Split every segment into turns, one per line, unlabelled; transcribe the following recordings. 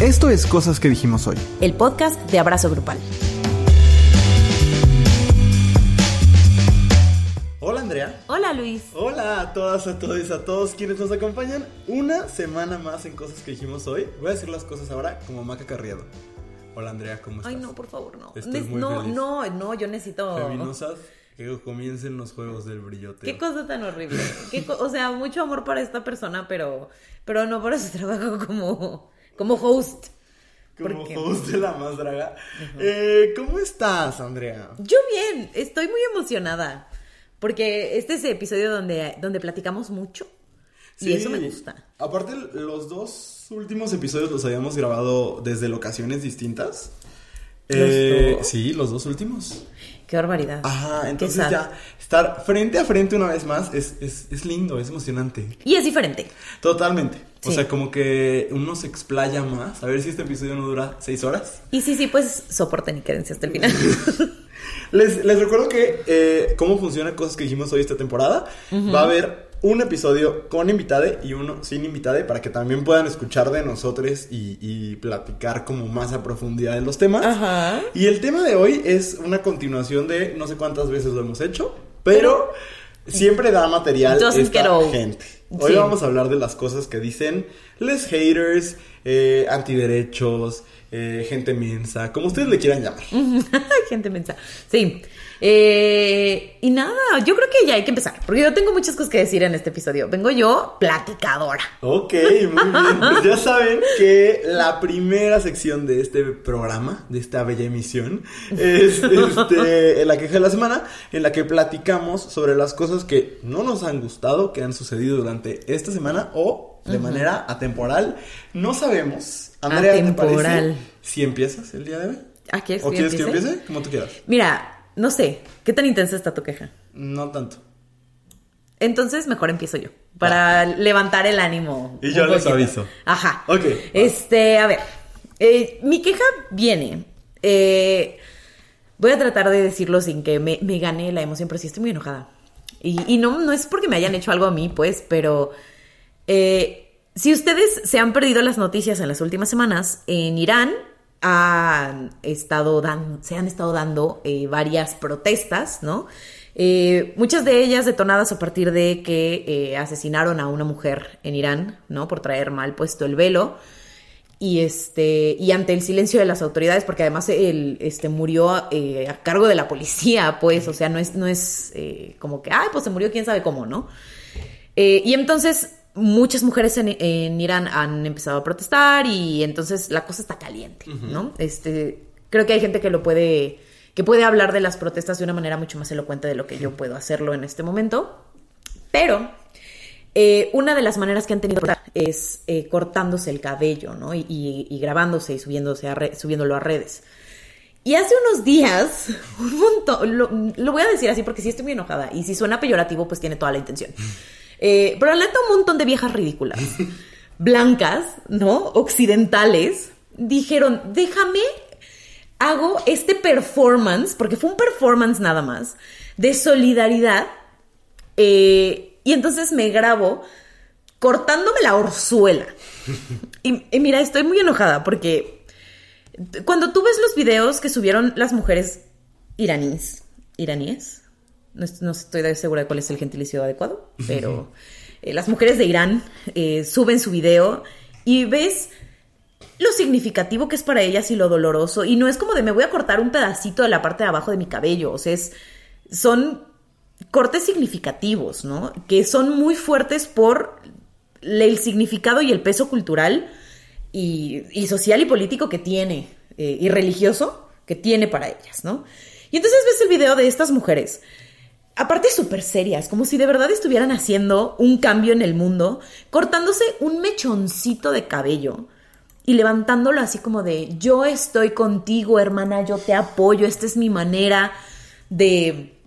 Esto es Cosas que dijimos hoy.
El podcast de Abrazo Grupal.
Hola Andrea.
Hola Luis.
Hola a todas, a todos, a todos quienes nos acompañan una semana más en Cosas que dijimos hoy. Voy a decir las cosas ahora como Maca Carriado. Hola Andrea, ¿cómo estás?
Ay, no, por favor, no.
Estoy muy
no,
feliz.
no, no, yo necesito.
Feminosas, que comiencen los juegos del brillote.
Qué cosa tan horrible. Qué co- o sea, mucho amor para esta persona, pero, pero no para su trabajo como, como host.
Como host de la más draga. Eh, ¿Cómo estás, Andrea?
Yo bien, estoy muy emocionada. Porque este es el episodio donde, donde platicamos mucho. Y eso me gusta.
Aparte, los dos últimos episodios los habíamos grabado desde locaciones distintas. Eh? Sí, los dos últimos.
Qué barbaridad.
Ajá, entonces ya estar frente a frente una vez más es, es, es lindo, es emocionante.
Y es diferente.
Totalmente. O sea, como que uno se explaya más. A ver si este episodio no dura seis horas.
Y sí, sí, pues soporten y quédense hasta el final.
Les, les recuerdo que eh, cómo funciona cosas que dijimos hoy esta temporada. Va a haber un episodio con invitade y uno sin invitade para que también puedan escuchar de nosotros y, y platicar como más a profundidad de los temas.
Ajá.
Y el tema de hoy es una continuación de no sé cuántas veces lo hemos hecho, pero siempre da material esta gente. Hoy
Sí.
vamos a hablar de las cosas que dicen les haters, eh, antiderechos, eh, gente mensa, como ustedes le quieran llamar.
Gente mensa. Sí. Eh, y nada, yo creo que ya hay que empezar, porque yo tengo muchas cosas que decir en este episodio. Vengo yo platicadora.
Ok, muy bien. Pues ya saben que la primera sección de este programa, de esta bella emisión, es este, la queja de la semana, en la que platicamos sobre las cosas que no nos han gustado, que han sucedido durante esta semana o de manera atemporal. No sabemos. Andrea, ¿te
Atemporal.
parece si empiezas el día de hoy?
Ah, ¿quieres
¿O
que
quieres que
empiece?
Como tú quieras.
Mira, no sé, ¿qué tan intensa está tu queja?
No tanto.
Entonces mejor empiezo yo, para levantar el ánimo.
Y yo les
poquito.
aviso.
Ajá.
Ok.
Este, a ver, eh, mi queja viene. eh, voy a tratar de decirlo sin que me, me gane la emoción, pero sí estoy muy enojada. Y, y no, no es porque me hayan hecho algo a mí, pues, pero eh, si ustedes se han perdido las noticias en las últimas semanas, en Irán han estado dan- se han estado dando eh, varias protestas, ¿no? Eh, muchas de ellas detonadas a partir de que asesinaron a una mujer en Irán, ¿no? Por traer mal puesto el velo. Y este, y ante el silencio de las autoridades, porque además él este, murió a cargo de la policía, pues, o sea, no es, no es como que, ay, pues se murió quién sabe cómo, ¿no? Y entonces muchas mujeres en, en Irán han empezado a protestar y entonces la cosa está caliente, ¿no? Este, creo que hay gente que lo puede, que puede hablar de las protestas de una manera mucho más elocuente de lo que yo puedo hacerlo en este momento. Pero eh, una de las maneras que han tenido es eh, cortándose el cabello, ¿no? Y, y- y grabándose y subiéndose a re- subiéndolo a redes. Y hace unos días, un montón, lo, lo voy a decir así porque sí estoy muy enojada. Y si suena peyorativo, pues tiene toda la intención. Eh, pero neta, un montón de viejas ridículas, blancas, ¿no? Occidentales, dijeron, déjame, hago este performance, porque fue un performance nada más, de solidaridad. eh, y entonces me grabo cortándome la orzuela. Y, y mira, estoy muy enojada porque cuando tú ves los videos que subieron las mujeres iraníes, iraníes, no, es- no estoy segura de cuál es el gentilicio adecuado, pero eh, las mujeres de Irán eh, suben su video y ves lo significativo que es para ellas y lo doloroso. Y no es como de me voy a cortar un pedacito de la parte de abajo de mi cabello. O sea, es, son cortes significativos, ¿no? Que son muy fuertes por el significado y el peso cultural y, y social y político que tiene, eh, y religioso que tiene para ellas, ¿no? Y entonces ves el video de estas mujeres, aparte súper serias, como si de verdad estuvieran haciendo un cambio en el mundo, cortándose un mechoncito de cabello y levantándolo así como de, yo estoy contigo, hermana, yo te apoyo, esta es mi manera de,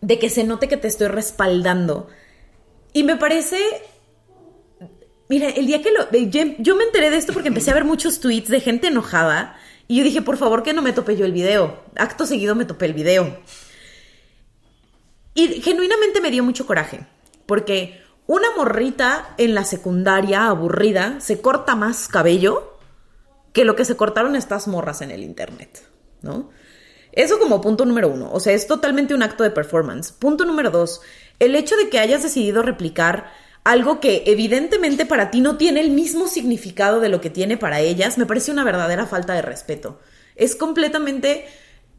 de que se note que te estoy respaldando. Y me parece Mira, el día que lo. Yo, yo me enteré de esto porque empecé a ver muchos tweets de gente enojada. Y yo dije, por favor, que no me tope yo el video. Acto seguido me topé el video. Y genuinamente me dio mucho coraje. Porque una morrita en la secundaria aburrida se corta más cabello que lo que se cortaron estas morras en el internet, ¿no? Eso como punto número uno. O sea, es totalmente un acto de performance. Punto número dos. El hecho de que hayas decidido replicar algo que evidentemente para ti no tiene el mismo significado de lo que tiene para ellas, me parece una verdadera falta de respeto. Es completamente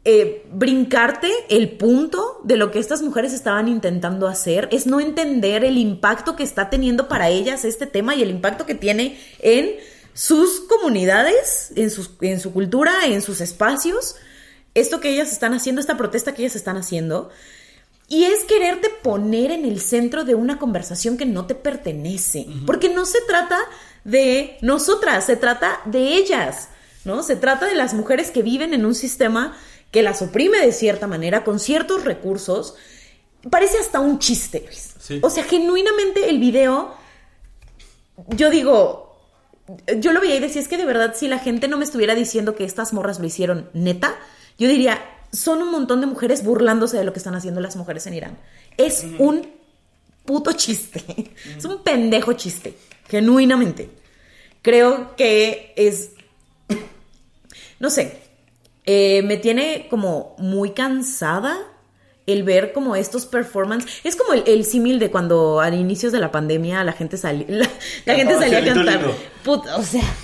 eh, brincarte el punto de lo que estas mujeres estaban intentando hacer, es no entender el impacto que está teniendo para ellas este tema y el impacto que tiene en sus comunidades, en, en su cultura, en sus espacios, esto que ellas están haciendo, esta protesta que ellas están haciendo. Y es quererte poner en el centro de una conversación que no te pertenece. Porque no se trata de nosotras, se trata de ellas, ¿no? Se trata de las mujeres que viven en un sistema que las oprime de cierta manera, con ciertos recursos. Parece hasta un chiste, O sea, genuinamente el video, yo digo, yo lo veía y decía, es que de verdad, si la gente no me estuviera diciendo que estas morras lo hicieron neta, yo diría, son un montón de mujeres burlándose de lo que están haciendo las mujeres en Irán. Es un puto chiste. Es un pendejo chiste. Genuinamente. Creo que es. No sé. Eh, me tiene como muy cansada el ver como estos performances. Es como el, símil de cuando a inicios de la pandemia la gente, salía la, gente salía a cantar. o sea,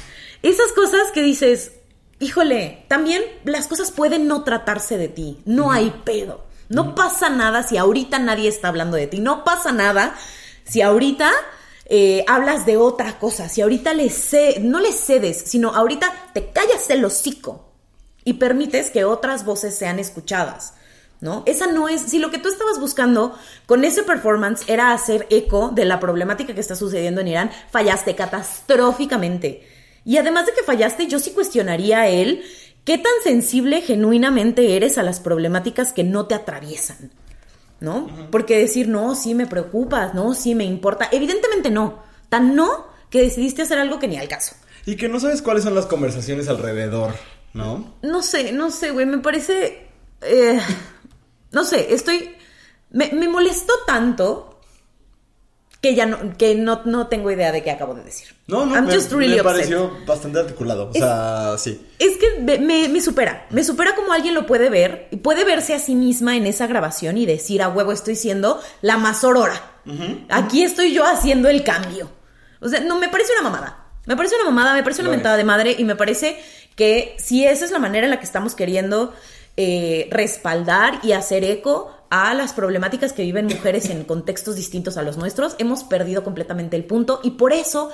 esas cosas que dices, híjole, también las cosas pueden no tratarse de ti, no hay pedo. No pasa nada si ahorita nadie está hablando de ti, no pasa nada si ahorita eh, hablas de otra cosa, si ahorita le no le cedes, sino ahorita te callas el hocico y permites que otras voces sean escuchadas. ¿No? Esa no es, si lo que tú estabas buscando con ese performance era hacer eco de la problemática que está sucediendo en Irán, fallaste catastróficamente. Y además de que fallaste, yo sí cuestionaría a él qué tan sensible genuinamente eres a las problemáticas que no te atraviesan, ¿no? Porque decir, no, sí me preocupas, no, sí me importa, evidentemente no, tan no que decidiste hacer algo que ni al caso.
Y que no sabes cuáles son las conversaciones alrededor, ¿no?
No sé, no sé, güey, me parece... Eh, no sé, estoy... Me, me molestó tanto que ya no, que no, no tengo idea de qué acabo de decir.
No, no, me, pareció bastante articulado. O sea, sí.
Es que me, me, supera. Me supera como alguien lo puede ver y puede verse a sí misma en esa grabación y decir, a huevo, estoy siendo la más aurora. Aquí estoy yo haciendo el cambio. O sea, no, me parece una mamada. Me parece una mamada, me parece una mentada de madre y me parece que si esa es la manera en la que estamos queriendo eh, respaldar y hacer eco a las problemáticas que viven mujeres en contextos distintos a los nuestros, hemos perdido completamente el punto y por eso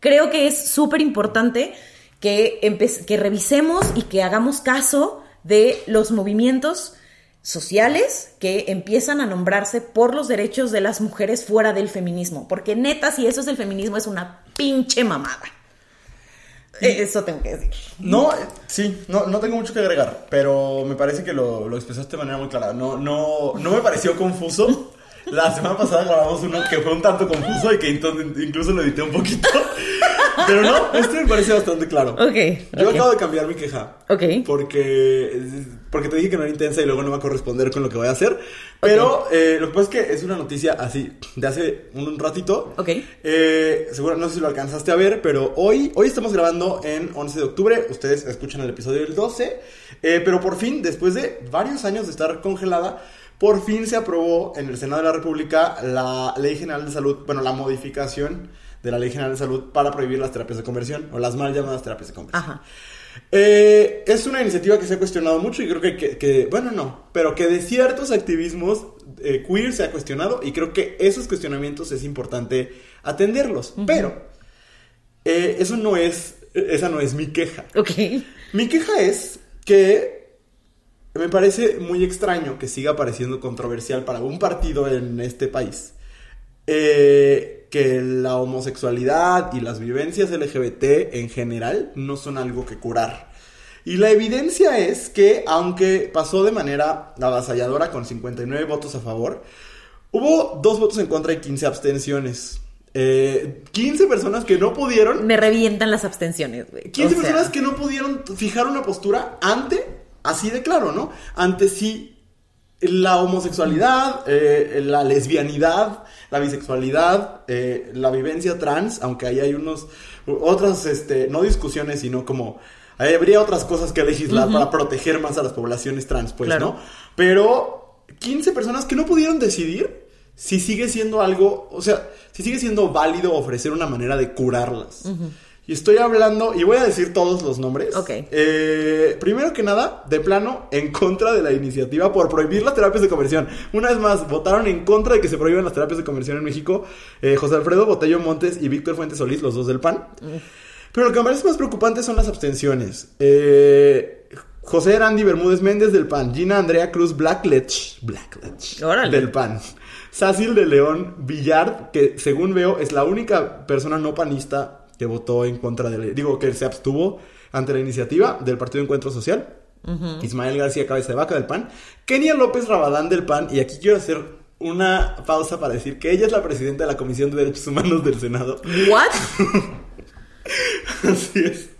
creo que es súper importante que, que revisemos y que hagamos caso de los movimientos sociales que empiezan a nombrarse por los derechos de las mujeres fuera del feminismo, porque neta, si eso es el feminismo, es una pinche mamada. Eso tengo que decir.
No, sí, no, no tengo mucho que agregar, pero me parece que lo, lo expresaste de manera muy clara. No, no, no me pareció confuso. La semana pasada grabamos uno que fue un tanto confuso y que incluso lo edité un poquito. Pero no, este me parece bastante claro.
Ok.
Yo acabo de cambiar mi queja.
Ok.
Porque, porque te dije que no era intensa y luego no va a corresponder con lo que voy a hacer. Pero eh, lo que pasa es que es una noticia así, de hace un ratito.
Ok.
Eh, seguro, no sé si lo alcanzaste a ver, pero hoy, hoy estamos grabando en 11 de octubre. Ustedes escuchan el episodio del 12. Eh, pero por fin, después de varios años de estar congelada, por fin se aprobó en el Senado de la República la Ley General de Salud, bueno, la modificación de la Ley General de Salud para prohibir las terapias de conversión o las mal llamadas terapias de conversión.
Ajá.
Eh, es una iniciativa que se ha cuestionado mucho y creo que, bueno, no, pero que de ciertos activismos eh, queer se ha cuestionado y creo que esos cuestionamientos es importante atenderlos. Pero eh, eso no es, esa no es mi queja.
Ok.
Mi queja es que me parece muy extraño que siga pareciendo controversial para un partido en este país. Eh, que la homosexualidad y las vivencias LGBT en general no son algo que curar. Y la evidencia es que, aunque pasó de manera avasalladora con 59 votos a favor, hubo dos votos en contra y 15 abstenciones. 15 eh, personas que no pudieron.
Me revientan las abstenciones, güey.
15 personas que no pudieron fijar una postura ante, así de claro, ¿no? Ante sí la homosexualidad, eh, la lesbianidad, la bisexualidad, eh, la vivencia trans, aunque ahí hay unos, otras, este, no discusiones, sino como habría otras cosas que legislar para proteger más a las poblaciones trans, pues, ¿no? Pero 15 personas que no pudieron decidir si sigue siendo algo, o sea, si sigue siendo válido ofrecer una manera de curarlas. Y estoy hablando, y voy a decir todos los nombres.
Ok.
Eh, primero que nada, de plano, en contra de la iniciativa por prohibir las terapias de conversión. Una vez más, votaron en contra de que se prohíban las terapias de conversión en México eh, José Alfredo Botello Montes y Víctor Fuentes Solís, los dos del PAN. Pero lo que me parece más preocupante son las abstenciones. Eh, José Randy Bermúdez Méndez del PAN, Gina Andrea Cruz Blackledge, Blackledge
Órale.
del PAN, Sácil de León Villard, que según veo es la única persona no panista que votó en contra de la, digo que se abstuvo ante la iniciativa del Partido Encuentro Social. Ismael García Cabeza de Vaca del PAN, Kenia López Rabadán del PAN, y aquí quiero hacer una pausa para decir que ella es la presidenta de la Comisión de Derechos Humanos del Senado.
¿What?
Así es.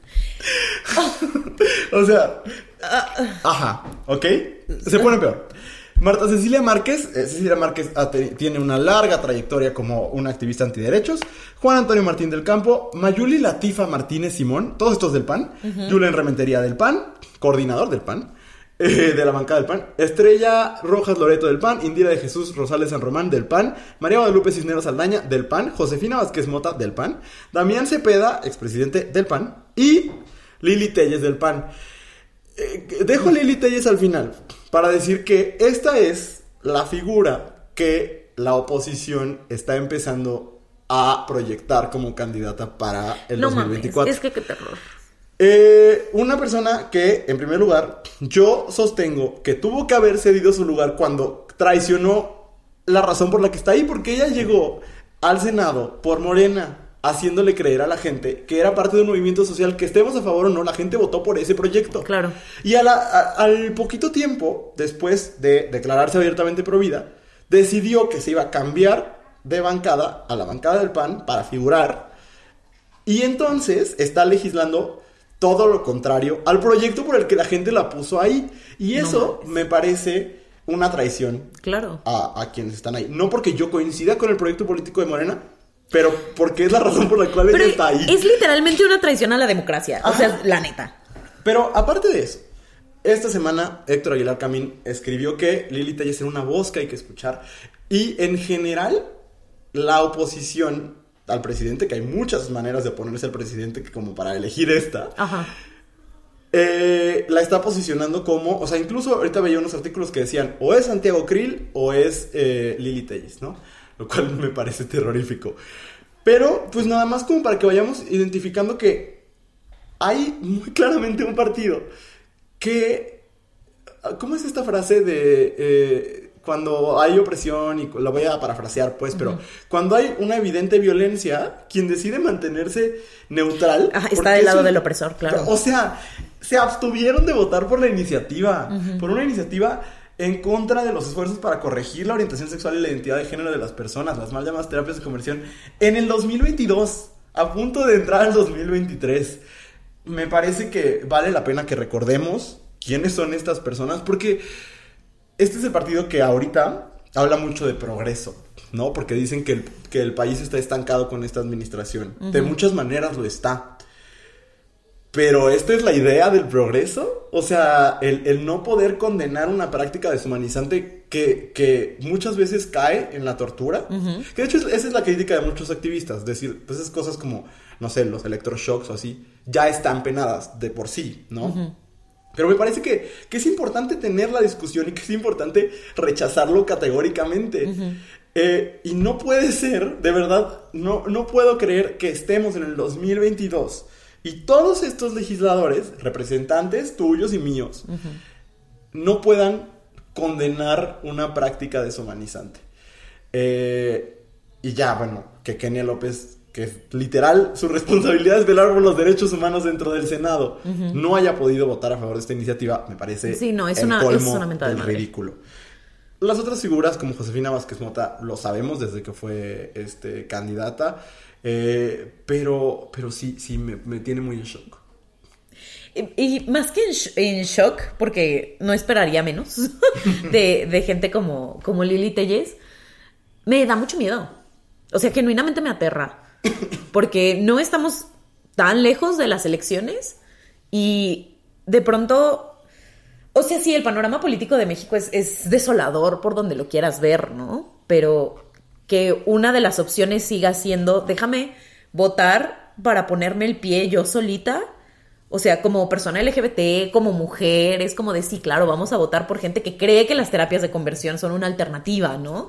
o sea. Ajá, ¿ok? Se pone peor. Marta Cecilia Márquez, eh, Cecilia Márquez tiene una larga trayectoria como una activista antiderechos. Juan Antonio Martín del Campo, Mayuli Latifa Martínez Simón, todos estos del PAN. Julen Rementería del PAN, coordinador del PAN, eh, de la bancada del PAN. Estrella Rojas Loreto del PAN, Indira de Jesús Rosales San Román del PAN, María Guadalupe Cisneros Aldaña del PAN, Josefina Vázquez Mota del PAN, Damián Cepeda, expresidente del PAN, y Lili Telles del PAN. Eh, dejo a Lili Telles al final para decir que esta es la figura que la oposición está empezando a proyectar como candidata para el
No mames.
2024.
Es que qué terror.
Eh, una persona que, en primer lugar, yo sostengo que tuvo que haber cedido su lugar cuando traicionó la razón por la que está ahí, porque ella llegó al Senado por Morena, haciéndole creer a la gente que era parte de un movimiento social, que estemos a favor o no, la gente votó por ese proyecto.
Claro.
Y a la- a- al poquito tiempo, después de declararse abiertamente pro vida, decidió que se iba a cambiar de bancada a la bancada del PAN para figurar. Y entonces está legislando todo lo contrario al proyecto por el que la gente la puso ahí. Y
No
eso me parece una traición
Claro.
a, a quienes están ahí. No porque yo coincida con el proyecto político de Morena, pero porque es la razón por la cual ella está ahí.
es literalmente una traición a la democracia. O sea, la neta.
Pero aparte de eso, esta semana Héctor Aguilar Camín escribió que Lili Telles era una voz que hay que escuchar. Y en general, la oposición al presidente, que hay muchas maneras de oponerse al presidente que como para elegir esta,
Ajá.
eh, la está posicionando como, o sea, incluso ahorita veía unos artículos que decían, o es Santiago Krill o es eh, Lili Telles, ¿no? Lo cual me parece terrorífico. Pero, pues nada más como para que vayamos identificando que hay muy claramente un partido que... ¿Cómo es esta frase de... eh, cuando hay opresión, y la voy a parafrasear pues, pero cuando hay una evidente violencia, quien decide mantenerse neutral...
Ajá, está del lado
un-
del opresor, claro.
O sea, se abstuvieron de votar por la iniciativa, por una iniciativa en contra de los esfuerzos para corregir la orientación sexual y la identidad de género de las personas, las mal llamadas terapias de conversión, en el 2022, a punto de entrar al 2023. Me parece que vale la pena que recordemos quiénes son estas personas, porque este es el partido que ahorita habla mucho de progreso, ¿no? Porque dicen que el, que el país está estancado con esta administración. De muchas maneras lo está. Pero esta es la idea del progreso. O sea, el, el no poder condenar una práctica deshumanizante que, que muchas veces cae en la tortura. Que de hecho es- esa es la crítica de muchos activistas. Decir, pues esas cosas como, no sé, los electroshocks o así, ya están penadas de por sí, ¿no? Pero me parece que, que es importante tener la discusión y que es importante rechazarlo categóricamente. Eh, y no puede ser, de verdad, no, no puedo creer que estemos en el 2022 y todos estos legisladores, representantes tuyos y míos, no puedan condenar una práctica deshumanizante. Eh, y ya, bueno, que Kenia López, que es literal, su responsabilidad es velar por los derechos humanos dentro del Senado, no haya podido votar a favor de esta iniciativa, me parece
Sí, no, es
el
una-
colmo
es una
del
madre.
ridículo. Las otras figuras, como Josefina Vázquez Mota, lo sabemos desde que fue este, candidata, eh, pero, pero sí, sí, me, me tiene muy en shock.
Y, y más que en, sh- en shock, porque no esperaría menos de, de gente como, como Lili Telles, me da mucho miedo. O sea, genuinamente me aterra. Porque no estamos tan lejos de las elecciones Y de pronto, o sea, sí, el panorama político de México es, es desolador por donde lo quieras ver, ¿no? Pero que una de las opciones siga siendo, déjame votar para ponerme el pie yo solita. O sea, como persona LGBT, como mujer, es como de sí, claro, vamos a votar por gente que cree que las terapias de conversión son una alternativa, ¿no?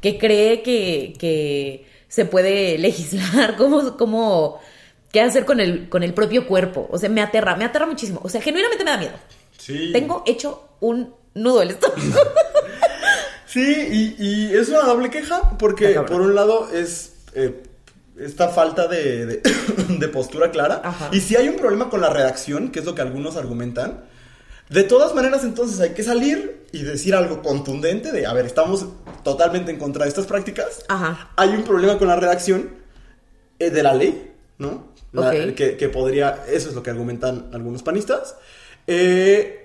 Que cree que, que se puede legislar, como, como, qué hacer con el, con el propio cuerpo. O sea, me aterra, me aterra muchísimo. O sea, genuinamente me da miedo.
Sí.
Tengo hecho un nudo del estómago.
Sí, y, y es una doble queja porque por un lado es eh, esta falta de, de- de postura clara.
Ajá.
Y si hay un problema con la redacción, que es lo que algunos argumentan, de todas maneras entonces hay que salir y decir algo contundente de, a ver, estamos totalmente en contra de estas prácticas.
Ajá.
Hay un problema con la redacción eh, de la ley, ¿no? La- que, que podría, eso es lo que argumentan algunos panistas. Eh,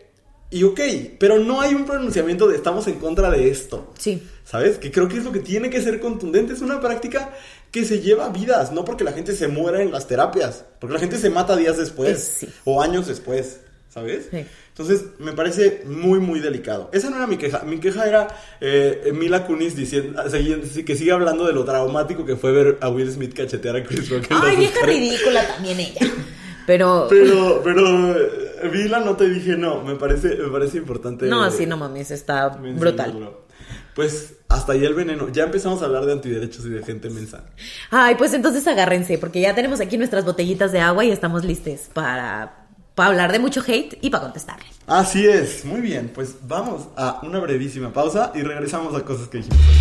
y ok, pero no hay un pronunciamiento de estamos en contra de esto.
Sí.
¿Sabes? Que creo que es lo que tiene que ser contundente. Es una práctica que se lleva vidas, no porque la gente se muera en las terapias, porque la gente se mata días después
Es- sí.
o años después, ¿sabes?
Sí.
Entonces, me parece muy, muy delicado. Esa no era mi queja. Mi queja era eh, Mila Kunis diciendo, que sigue hablando de lo traumático que fue ver a Will Smith cachetear a Chris Rock. en
Ay, vieja ridícula también ella. Pero,
Pero, pero, eh, Mila, no te dije no. Me parece, me parece importante.
no, sí, no mames, está brutal.
Pues hasta ahí el veneno. Ya empezamos a hablar de antiderechos y de gente mensa.
Ay, pues entonces agárrense, porque ya tenemos aquí nuestras botellitas de agua y estamos listos para, para hablar de mucho hate y para contestarle.
Así es, muy bien. Pues vamos a una brevísima pausa y regresamos a cosas que dijimos hoy.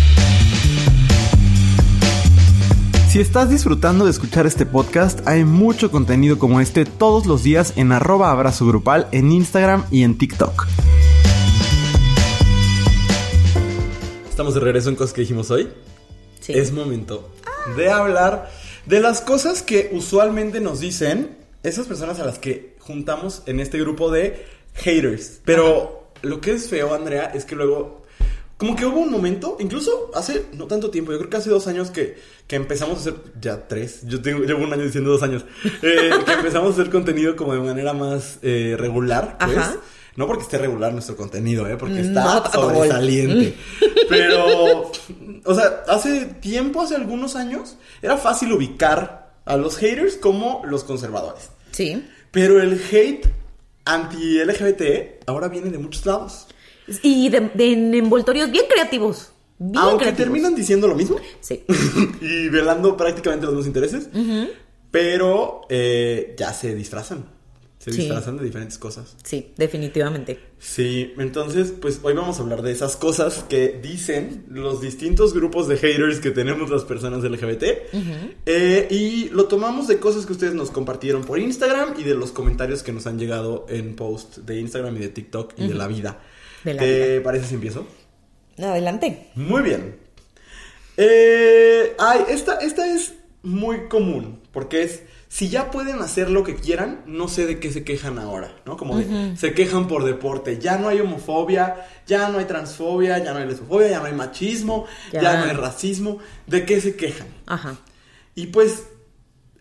Si estás disfrutando de escuchar este podcast, hay mucho contenido como este todos los días en arroba abrazo grupal en Instagram y en TikTok. Estamos de regreso en cosas que dijimos hoy.
Sí.
Es momento de hablar de las cosas que usualmente nos dicen esas personas a las que juntamos en este grupo de haters. Pero lo que es feo, Andrea, es que luego, como que hubo un momento, incluso hace no tanto tiempo, yo creo que hace dos años que, que empezamos a hacer, ya tres, yo tengo, llevo un año diciendo dos años, eh, que empezamos a hacer contenido como de manera más eh, regular, pues.
Ajá.
No porque esté regular nuestro contenido, ¿eh? porque
No,
está sobresaliente. Pero, o sea, hace tiempo, hace algunos años, era fácil ubicar a los haters como los conservadores.
Sí.
Pero el hate anti-LGBT ahora viene de muchos lados.
Y de, de en envoltorios bien creativos. Bien
Aunque
creativos.
terminan diciendo lo mismo
Sí.
y velando prácticamente los mismos intereses, pero eh, ya se disfrazan. Se
Sí.
disfrazan de diferentes cosas.
Sí, definitivamente.
Sí, entonces, pues hoy vamos a hablar de esas cosas que dicen los distintos grupos de haters que tenemos las personas LGBT. Eh, y lo tomamos de cosas que ustedes nos compartieron por Instagram y de los comentarios que nos han llegado en post de Instagram y de TikTok y de la vida.
De la
¿Te
vida.
parece si empiezo?
Adelante.
Muy bien. Eh, ay, esta, esta es muy común, porque es, si ya pueden hacer lo que quieran, no sé de qué se quejan ahora, ¿no? Como de, se quejan por deporte, ya no hay homofobia, ya no hay transfobia, ya no hay lesbofobia, ya no hay machismo, ya,
Ya.
no hay racismo, ¿de qué se quejan?
Ajá.
Y pues,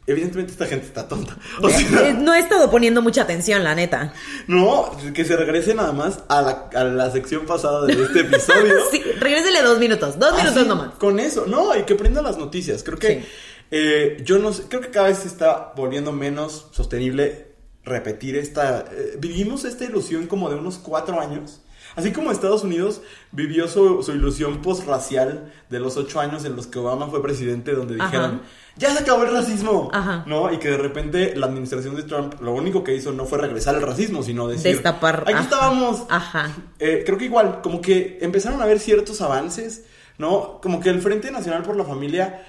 evidentemente esta gente está tonta. O sea,
Eh, no he estado poniendo mucha atención, la neta.
no, que se regrese nada más a la, a la sección pasada de este episodio.
Sí, regrésele dos minutos. Dos minutos
Así,
nomás.
Con eso, no, y que prenda las noticias. Creo que
Sí.
Eh, yo no sé, creo que cada vez se está volviendo menos sostenible repetir esta. eh, vivimos esta ilusión como de unos cuatro años. Así como Estados Unidos vivió su, su ilusión postracial de los ocho años en los que Obama fue presidente, donde
Ajá.
dijeron, ya se acabó el racismo,
Ajá.
¿no? Y que de repente la administración de Trump lo único que hizo no fue regresar al racismo, sino decir,
Destapar.
aquí
ajá.
estábamos,
Ajá.
eh, creo que igual, como que empezaron a haber ciertos avances, ¿no? Como que el Frente Nacional por la Familia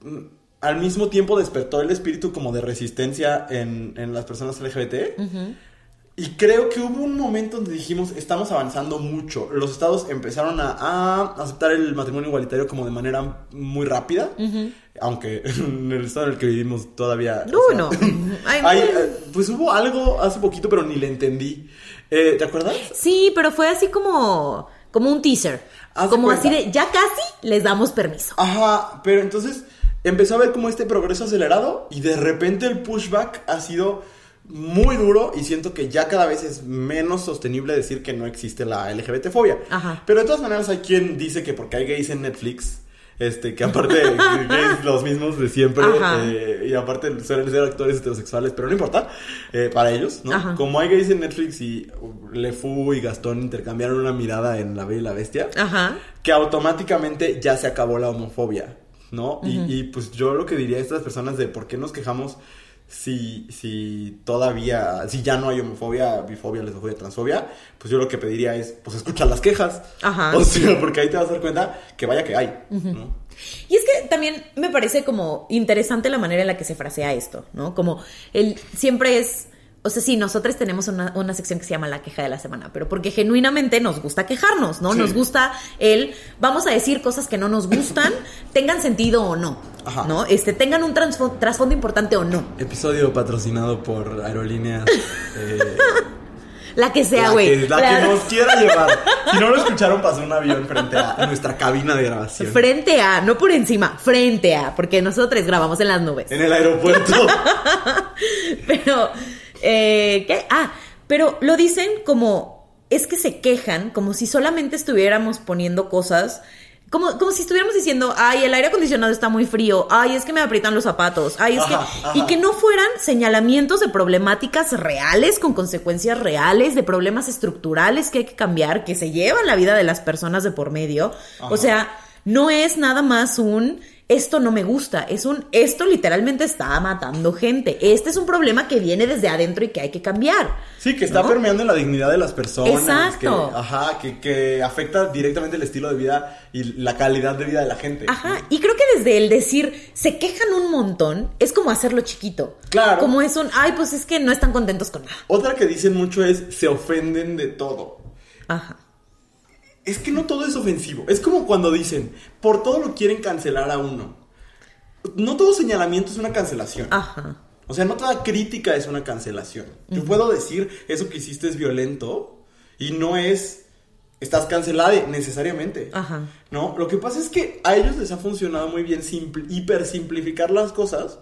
mm, al mismo tiempo despertó el espíritu como de resistencia en, en las personas LGBT. Y creo que hubo un momento donde dijimos, estamos avanzando mucho. Los estados empezaron a, a aceptar el matrimonio igualitario como de manera muy rápida. Aunque en el estado en el que vivimos todavía...
No,
o sea,
no. Ay,
hay,
no.
eh, pues hubo algo hace poquito, pero ni le entendí. Eh, ¿Te acuerdas?
Sí, pero fue así como, como un teaser.
Haz
como
cuenta.
así de, ya casi les damos permiso.
Ajá, pero entonces empezó a ver como este progreso acelerado y de repente el pushback ha sido muy duro y siento que ya cada vez es menos sostenible decir que no existe la LGBT-fobia.
Ajá.
Pero de todas maneras hay quien dice que porque hay gays en Netflix, este, que aparte gays los mismos de siempre, eh, y aparte suelen ser actores heterosexuales, pero no importa, eh, para ellos, ¿no?
Ajá.
Como hay gays en Netflix y LeFou y Gastón intercambiaron una mirada en La Bella y la Bestia,
Ajá.
que automáticamente ya se acabó la homofobia, ¿no? y, y, pues yo lo que diría a estas personas de por qué nos quejamos si, si todavía, si ya no hay homofobia, bifobia, lesbofobia, transfobia, pues yo lo que pediría es, pues escucha las quejas.
Ajá.
O sea, porque ahí te vas a dar cuenta que vaya que hay, ¿no?
Y es que también me parece como interesante la manera en la que se frasea esto, ¿no? Como el siempre es, o sea, sí, nosotros tenemos una, una sección que se llama la queja de la semana, pero porque genuinamente nos gusta quejarnos, ¿no?
Sí.
Nos gusta el, vamos a decir cosas que no nos gustan, tengan sentido o no,
Ajá.
¿no? Este, tengan un trasfondo importante o no.
Episodio patrocinado por aerolíneas. eh,
La que sea,
la
güey.
que, la
La-
que nos quiera llevar. Si no lo escucharon, pasó un avión frente a nuestra cabina de grabación.
Frente a, no por encima, frente a, porque nosotros grabamos en las nubes.
En el aeropuerto.
Pero, eh, ¿qué? Ah, pero lo dicen como, es que se quejan, como si solamente estuviéramos poniendo cosas, como, como si estuviéramos diciendo, ay, el aire acondicionado está muy frío, ay, es que me aprietan los zapatos, ay, es
Ajá,
que...
ajá.
Y que no fueran señalamientos de problemáticas reales, con consecuencias reales, de problemas estructurales que hay que cambiar, que se llevan la vida de las personas de por medio.
Ajá.
O sea, no es nada más un esto no me gusta, es un esto literalmente está matando gente. Este es un problema que viene desde adentro y que hay que cambiar.
Sí, que está
¿No?
permeando en la dignidad de las personas.
Exacto.
Que, ajá, que, que afecta directamente el estilo de vida y la calidad de vida de la gente.
Ajá, y creo que desde el decir se quejan un montón es como hacerlo chiquito.
Claro.
Como es un, ay, pues es que no están contentos con nada.
Otra que dicen mucho es se ofenden de todo.
Ajá.
Es que no todo es ofensivo. Es como cuando dicen, por todo lo quieren cancelar a uno. No todo señalamiento es una cancelación.
Ajá.
O sea, no toda crítica es una cancelación. Yo puedo decir, eso que hiciste es violento y no es, estás cancelada necesariamente.
Ajá.
¿No? Lo que pasa es que a ellos les ha funcionado muy bien simple, hipersimplificar las cosas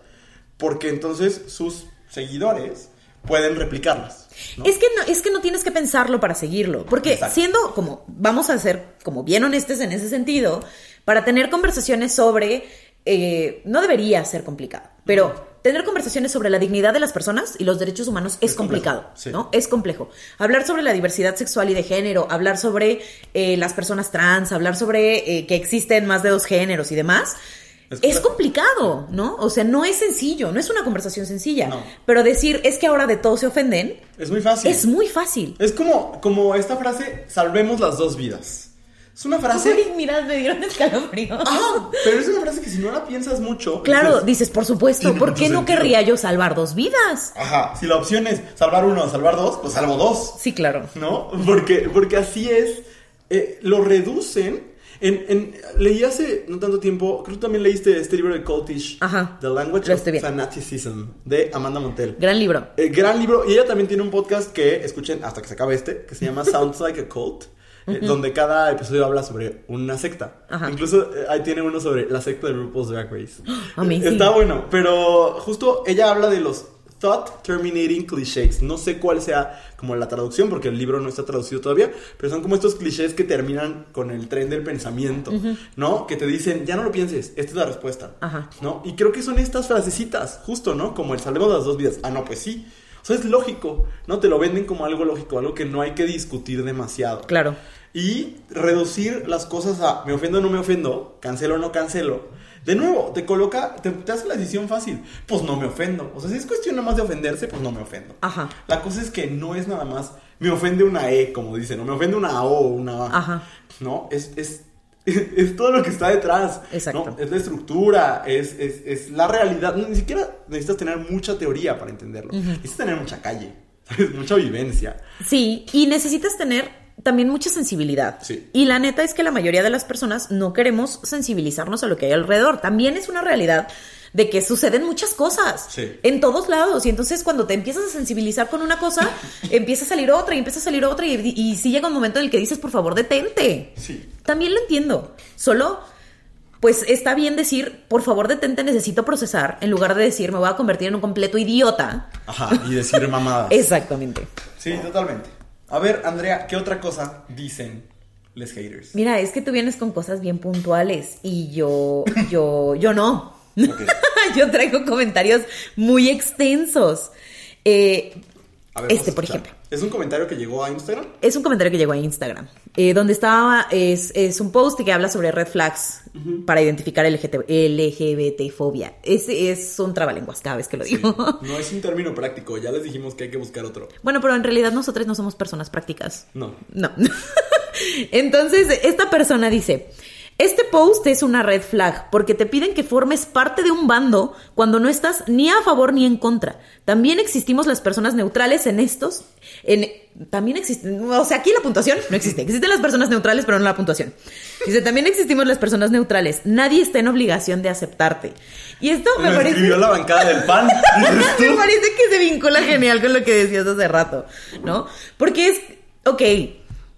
porque entonces sus seguidores pueden replicarlas. ¿No?
Es que no, es que no tienes que pensarlo para seguirlo. Porque
Exacto.
siendo como, vamos a ser como bien honestos en ese sentido, para tener conversaciones sobre, eh, no debería ser complicado, pero tener conversaciones sobre la dignidad de las personas y los derechos humanos es, complicado,
sí.
¿no? Es complejo. Hablar sobre la diversidad sexual y de género, hablar sobre eh, las personas trans, hablar sobre eh, que existen más de dos géneros y demás.
Es
Es, complicado, ¿no? O sea, no es sencillo, no es una conversación sencilla.
No.
Pero decir es que ahora de todo se ofenden,
Es muy fácil.
es muy fácil.
Es como, como esta frase, salvemos las dos vidas. Es una frase...
Ay, mirad, me dieron escalofrío.
Ah, pero es una frase que si no la piensas mucho...
Claro,
dices,
dices, por supuesto, ¿por qué no
sentido.
querría yo salvar dos vidas?
Ajá, si la opción es salvar uno o salvar dos, pues salvo dos.
Sí, claro.
¿No? Porque, porque así es. eh, lo reducen. En, en- leí hace no tanto tiempo, creo que también leíste este libro de Cultish,
Ajá,
The Language of. Fanaticism, de Amanda Montel.
Gran libro.
Eh, gran libro, y ella también tiene un podcast que escuchen hasta que se acabe este, que se llama Sounds Like a Cult, eh, donde cada episodio habla sobre una secta.
Ajá.
Incluso eh, ahí tiene uno sobre la secta de RuPaul's Drag Race.
Amazing.
Está bueno, pero justo ella habla de los thought terminating clichés. No sé cuál sea como la traducción, porque el libro no está traducido todavía, pero son como estos clichés que terminan con el tren del pensamiento, ¿no? Que te dicen, ya no lo pienses, esta es la respuesta,
Ajá.
¿no? Y creo que son estas frasecitas, justo, ¿no? Como el salvemos las dos vidas. Ah, no, pues sí. O sea, es lógico, ¿no? Te lo venden como algo lógico, algo que no hay que discutir demasiado.
Claro.
Y reducir las cosas a me ofendo o no me ofendo, cancelo o no cancelo. De nuevo, te coloca, te, te hace la decisión fácil. Pues no me ofendo. O sea, si es cuestión nada más de ofenderse, pues no me ofendo.
Ajá.
La cosa es que no es nada más me ofende una E, como dicen, o me ofende una O o una A.
Ajá.
No, es, es, es todo lo que está detrás.
Exacto.
¿no? Es la estructura, es, es, es la realidad. No, ni siquiera necesitas tener mucha teoría para entenderlo. Necesitas tener mucha calle. Mucha vivencia.
Sí, y necesitas tener también mucha sensibilidad.
Sí.
Y la neta es que la mayoría de las personas no queremos sensibilizarnos a lo que hay alrededor. También es una realidad de que suceden muchas cosas
Sí.
en todos lados. Y entonces cuando te empiezas a sensibilizar con una cosa, empieza a salir otra y empieza a salir otra. Y, y sí llega un momento en el que dices, por favor, detente.
Sí.
También lo entiendo. Solo, pues está bien decir, por favor detente, necesito procesar, en lugar de decir, me voy a convertir en un completo idiota.
Ajá, y decir mamadas.
Exactamente.
Sí, totalmente. A ver, Andrea, ¿qué otra cosa dicen les haters?
Mira, es que tú vienes con cosas bien puntuales y yo, yo, yo no. Yo traigo comentarios muy extensos. Eh,
ver,
este, por ejemplo.
¿Es un comentario que llegó a Instagram?
Es un comentario que llegó a Instagram, eh, donde estaba, es, es un post que habla sobre red flags para identificar LGT LGBT-fobia. Es, es un trabalenguas cada vez que lo digo.
No es un término práctico, ya les dijimos que hay que buscar otro.
Bueno, pero en realidad nosotros no somos personas prácticas.
No.
No. Entonces, esta persona dice, este post es una red flag porque te piden que formes parte de un bando cuando no estás ni a favor ni en contra. También existimos las personas neutrales en estos. En, también existen, o sea, aquí la puntuación no existe. Existen las personas neutrales, pero no la puntuación. Dice, también existimos las personas neutrales. Nadie está en obligación de aceptarte. Y esto me
Lo
parece...
la bancada del pan.
Me parece que se vincula genial con lo que decías hace rato, ¿no? Porque es, ok,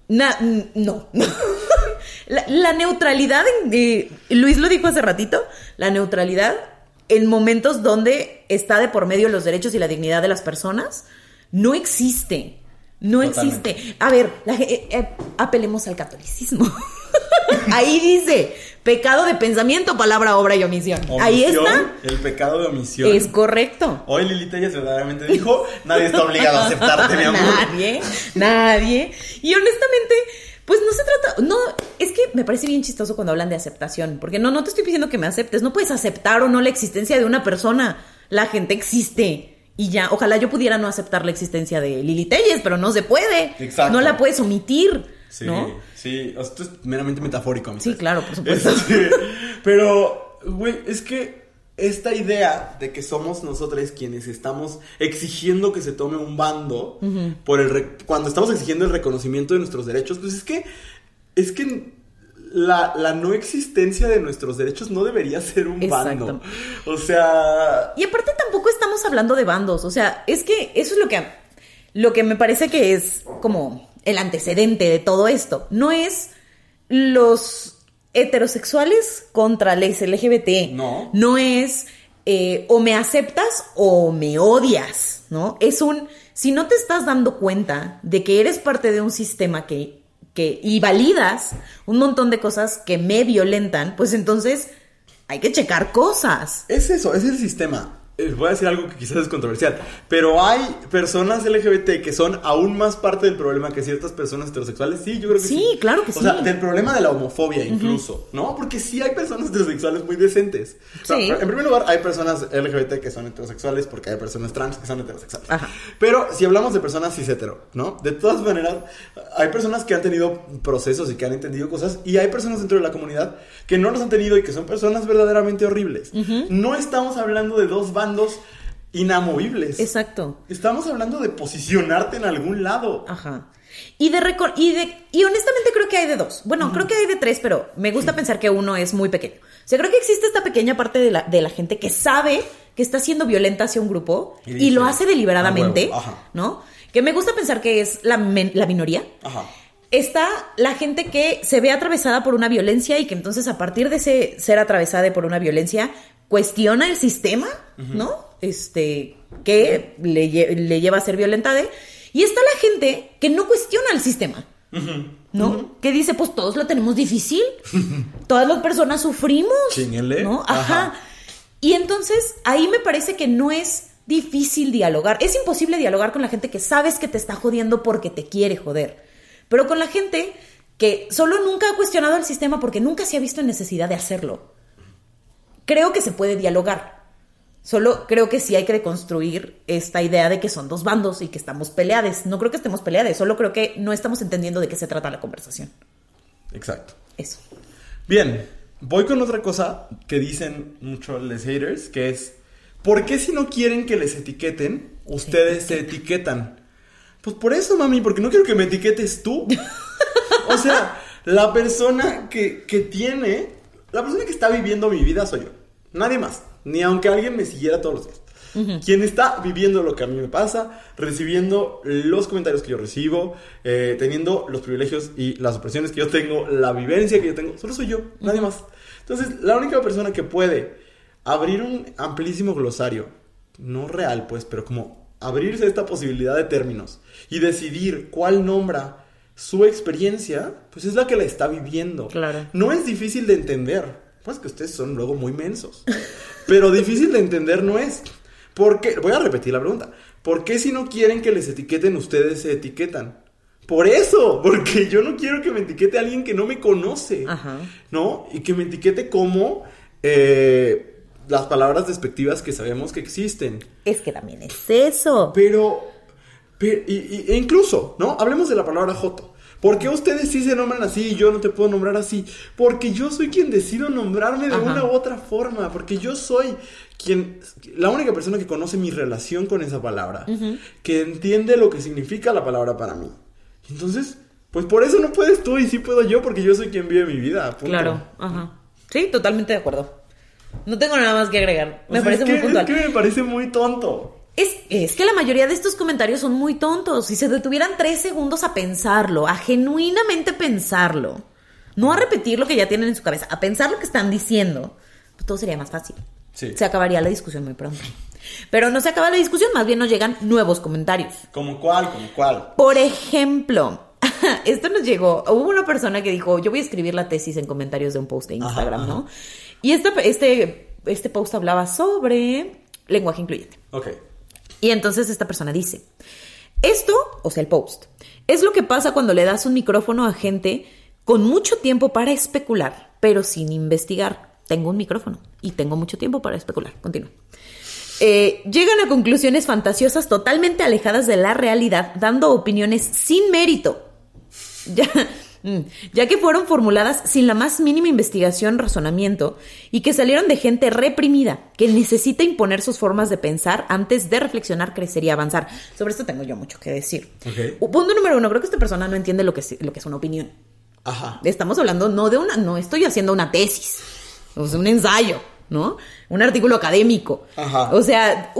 na- no. la, la neutralidad, en- eh, Luis lo dijo hace ratito, la neutralidad en momentos donde está de por medio los derechos y la dignidad de las personas, no existe. No
Totalmente.
existe. A ver, la eh, eh, apelemos al catolicismo. Ahí dice, pecado de pensamiento, palabra, obra y omisión. Ahí está.
El pecado de omisión.
Es correcto.
Hoy Lili Telles verdaderamente dijo, nadie está obligado a aceptarte, mi amor.
Nadie, nadie. Y honestamente, pues no se trata, no, es que me parece bien chistoso cuando hablan de aceptación, porque no, no te estoy pidiendo que me aceptes, no puedes aceptar o no la existencia de una persona. La gente existe. Y ya, ojalá yo pudiera no aceptar la existencia de Lili Telles, pero no se puede.
Exacto.
No la puedes omitir,
Sí,
¿no?
sí, o sea, esto es meramente metafórico. amistad.
Sí, claro, por supuesto.
Este, pero, güey, es que esta idea de que somos nosotros quienes estamos exigiendo que se tome un bando por el re- cuando estamos exigiendo el reconocimiento de nuestros derechos, pues es que es que la, la no existencia de nuestros derechos no debería ser un
Exacto.
bando. O sea,
Y aparte tampoco estamos hablando de bandos, o sea, es que eso es lo que lo que me parece que es como el antecedente de todo esto. No es los heterosexuales contra les LGBT.
No.
No es eh, o me aceptas o me odias, ¿no? Es un si no te estás dando cuenta de que eres parte de un sistema que que y validas un montón de cosas que me violentan, pues entonces hay que checar cosas.
Es eso, es el sistema. Eh, Voy a decir algo que quizás es controversial, pero hay personas LGBT que son aún más parte del problema que ciertas personas heterosexuales. Sí, yo creo que sí.
Sí, claro que
O sea,
sí.
del problema de la homofobia incluso, ¿no? Porque sí hay personas heterosexuales muy decentes. O sea,
Sí.
en primer lugar, hay personas LGBT que son heterosexuales porque hay personas trans que son heterosexuales.
Ajá.
Pero si hablamos de personas cis hetero, ¿no? De todas maneras, hay personas que han tenido procesos y que han entendido cosas y hay personas dentro de la comunidad que no los han tenido y que son personas verdaderamente horribles. No estamos hablando de dos bandos inamovibles.
Exacto.
Estamos hablando de posicionarte en algún lado.
Ajá. Y de, y de y honestamente creo que hay de dos. Bueno, creo que hay de tres, pero me gusta pensar que uno es muy pequeño. O sea, creo que existe esta pequeña parte de la, de la gente que sabe que está siendo violenta hacia un grupo
Y
lo hace deliberadamente,
"A huevo". Ajá.
¿no? Que me gusta pensar que es la, la minoría.
Ajá.
Está la gente que se ve atravesada por una violencia y que entonces a partir de ese ser atravesada por una violencia cuestiona el sistema, ¿no? Este, que le, lle- le lleva a ser violentada. Y está la gente que no cuestiona el sistema, ¿no? Que dice, pues todos lo tenemos difícil, todas las personas sufrimos,
Chíñenle.
¿no?
Ajá.
Ajá. Y entonces ahí me parece que no es difícil dialogar. Es imposible dialogar con la gente que sabes que te está jodiendo porque te quiere joder. Pero con la gente que solo nunca ha cuestionado el sistema porque nunca se ha visto en necesidad de hacerlo. Creo que se puede dialogar. Solo creo que sí hay que deconstruir esta idea de que son dos bandos y que estamos peleados. No creo que estemos peleados, solo creo que no estamos entendiendo de qué se trata la conversación.
Exacto.
Eso.
Bien, voy con otra cosa que dicen mucho los haters, que es, ¿por qué si no quieren que les etiqueten, ustedes se etiquetan? Pues por eso, mami, porque no quiero que me etiquetes tú. O sea, la persona que, que tiene, la persona que está viviendo mi vida soy yo. Nadie más. Ni aunque alguien me siguiera todos los días. Quien está viviendo lo que a mí me pasa, recibiendo los comentarios que yo recibo, eh, teniendo los privilegios y las opresiones que yo tengo, la vivencia que yo tengo, solo soy yo, nadie más. Entonces, la única persona que puede abrir un amplísimo glosario, no real, pues, pero como abrirse esta posibilidad de términos y decidir cuál nombra su experiencia, pues es la que la está viviendo.
Claro.
No es difícil de entender. Pues que ustedes son luego muy mensos. Pero difícil de entender no es. Porque, voy a repetir la pregunta. ¿Por qué si no quieren que les etiqueten ustedes se etiquetan? Por eso, porque yo no quiero que me etiquete alguien que no me conoce,
Ajá.
¿no? Y que me etiquete como eh, las palabras despectivas que sabemos que existen.
Es que también es eso.
Pero, pero y- y- e incluso, ¿no? Hablemos de la palabra joto. ¿Por qué ustedes sí se nombran así y yo no te puedo nombrar así? Porque yo soy quien decido nombrarme de
Ajá.
una u otra forma. Porque yo soy quien, la única persona que conoce mi relación con esa palabra. Que entiende lo que significa la palabra para mí. Entonces, pues por eso no puedes tú y sí puedo yo porque yo soy quien vive mi vida. punto.
Claro, ajá. Sí, totalmente de acuerdo. No tengo nada más que agregar.
O
Me
sea,
parece
es
muy
que-
puntual.
Es que me parece muy tonto.
Es, es que la mayoría de estos comentarios son muy tontos. Si se detuvieran tres segundos a pensarlo, a genuinamente pensarlo, no a repetir lo que ya tienen en su cabeza, a pensar lo que están diciendo, pues todo sería más fácil.
Sí.
Se acabaría la discusión muy pronto. Pero no se acaba la discusión, más bien nos llegan nuevos comentarios.
¿Como cuál? ¿Como cuál?
Por ejemplo, esto nos llegó, hubo una persona que dijo, yo voy a escribir la tesis en comentarios de un post de Instagram,
Ajá, ajá.
¿no? Y esta- este, este post hablaba sobre lenguaje incluyente.
Ok.
Y entonces esta persona dice, esto, o sea, el post, es lo que pasa cuando le das un micrófono a gente con mucho tiempo para especular, pero sin investigar. Tengo un micrófono y tengo mucho tiempo para especular. Continúa. Eh, llegan a conclusiones fantasiosas totalmente alejadas de la realidad, dando opiniones sin mérito. Ya, ya que fueron formuladas sin la más mínima investigación, razonamiento, y que salieron de gente reprimida, que necesita imponer sus formas de pensar antes de reflexionar, crecer y avanzar. Sobre esto tengo yo mucho que decir. Punto número uno, creo que esta persona no entiende lo que es, lo que es una opinión.
Ajá.
Estamos hablando no de una, no estoy haciendo una tesis, o sea, un ensayo, ¿no? Un artículo académico.
Ajá.
O sea,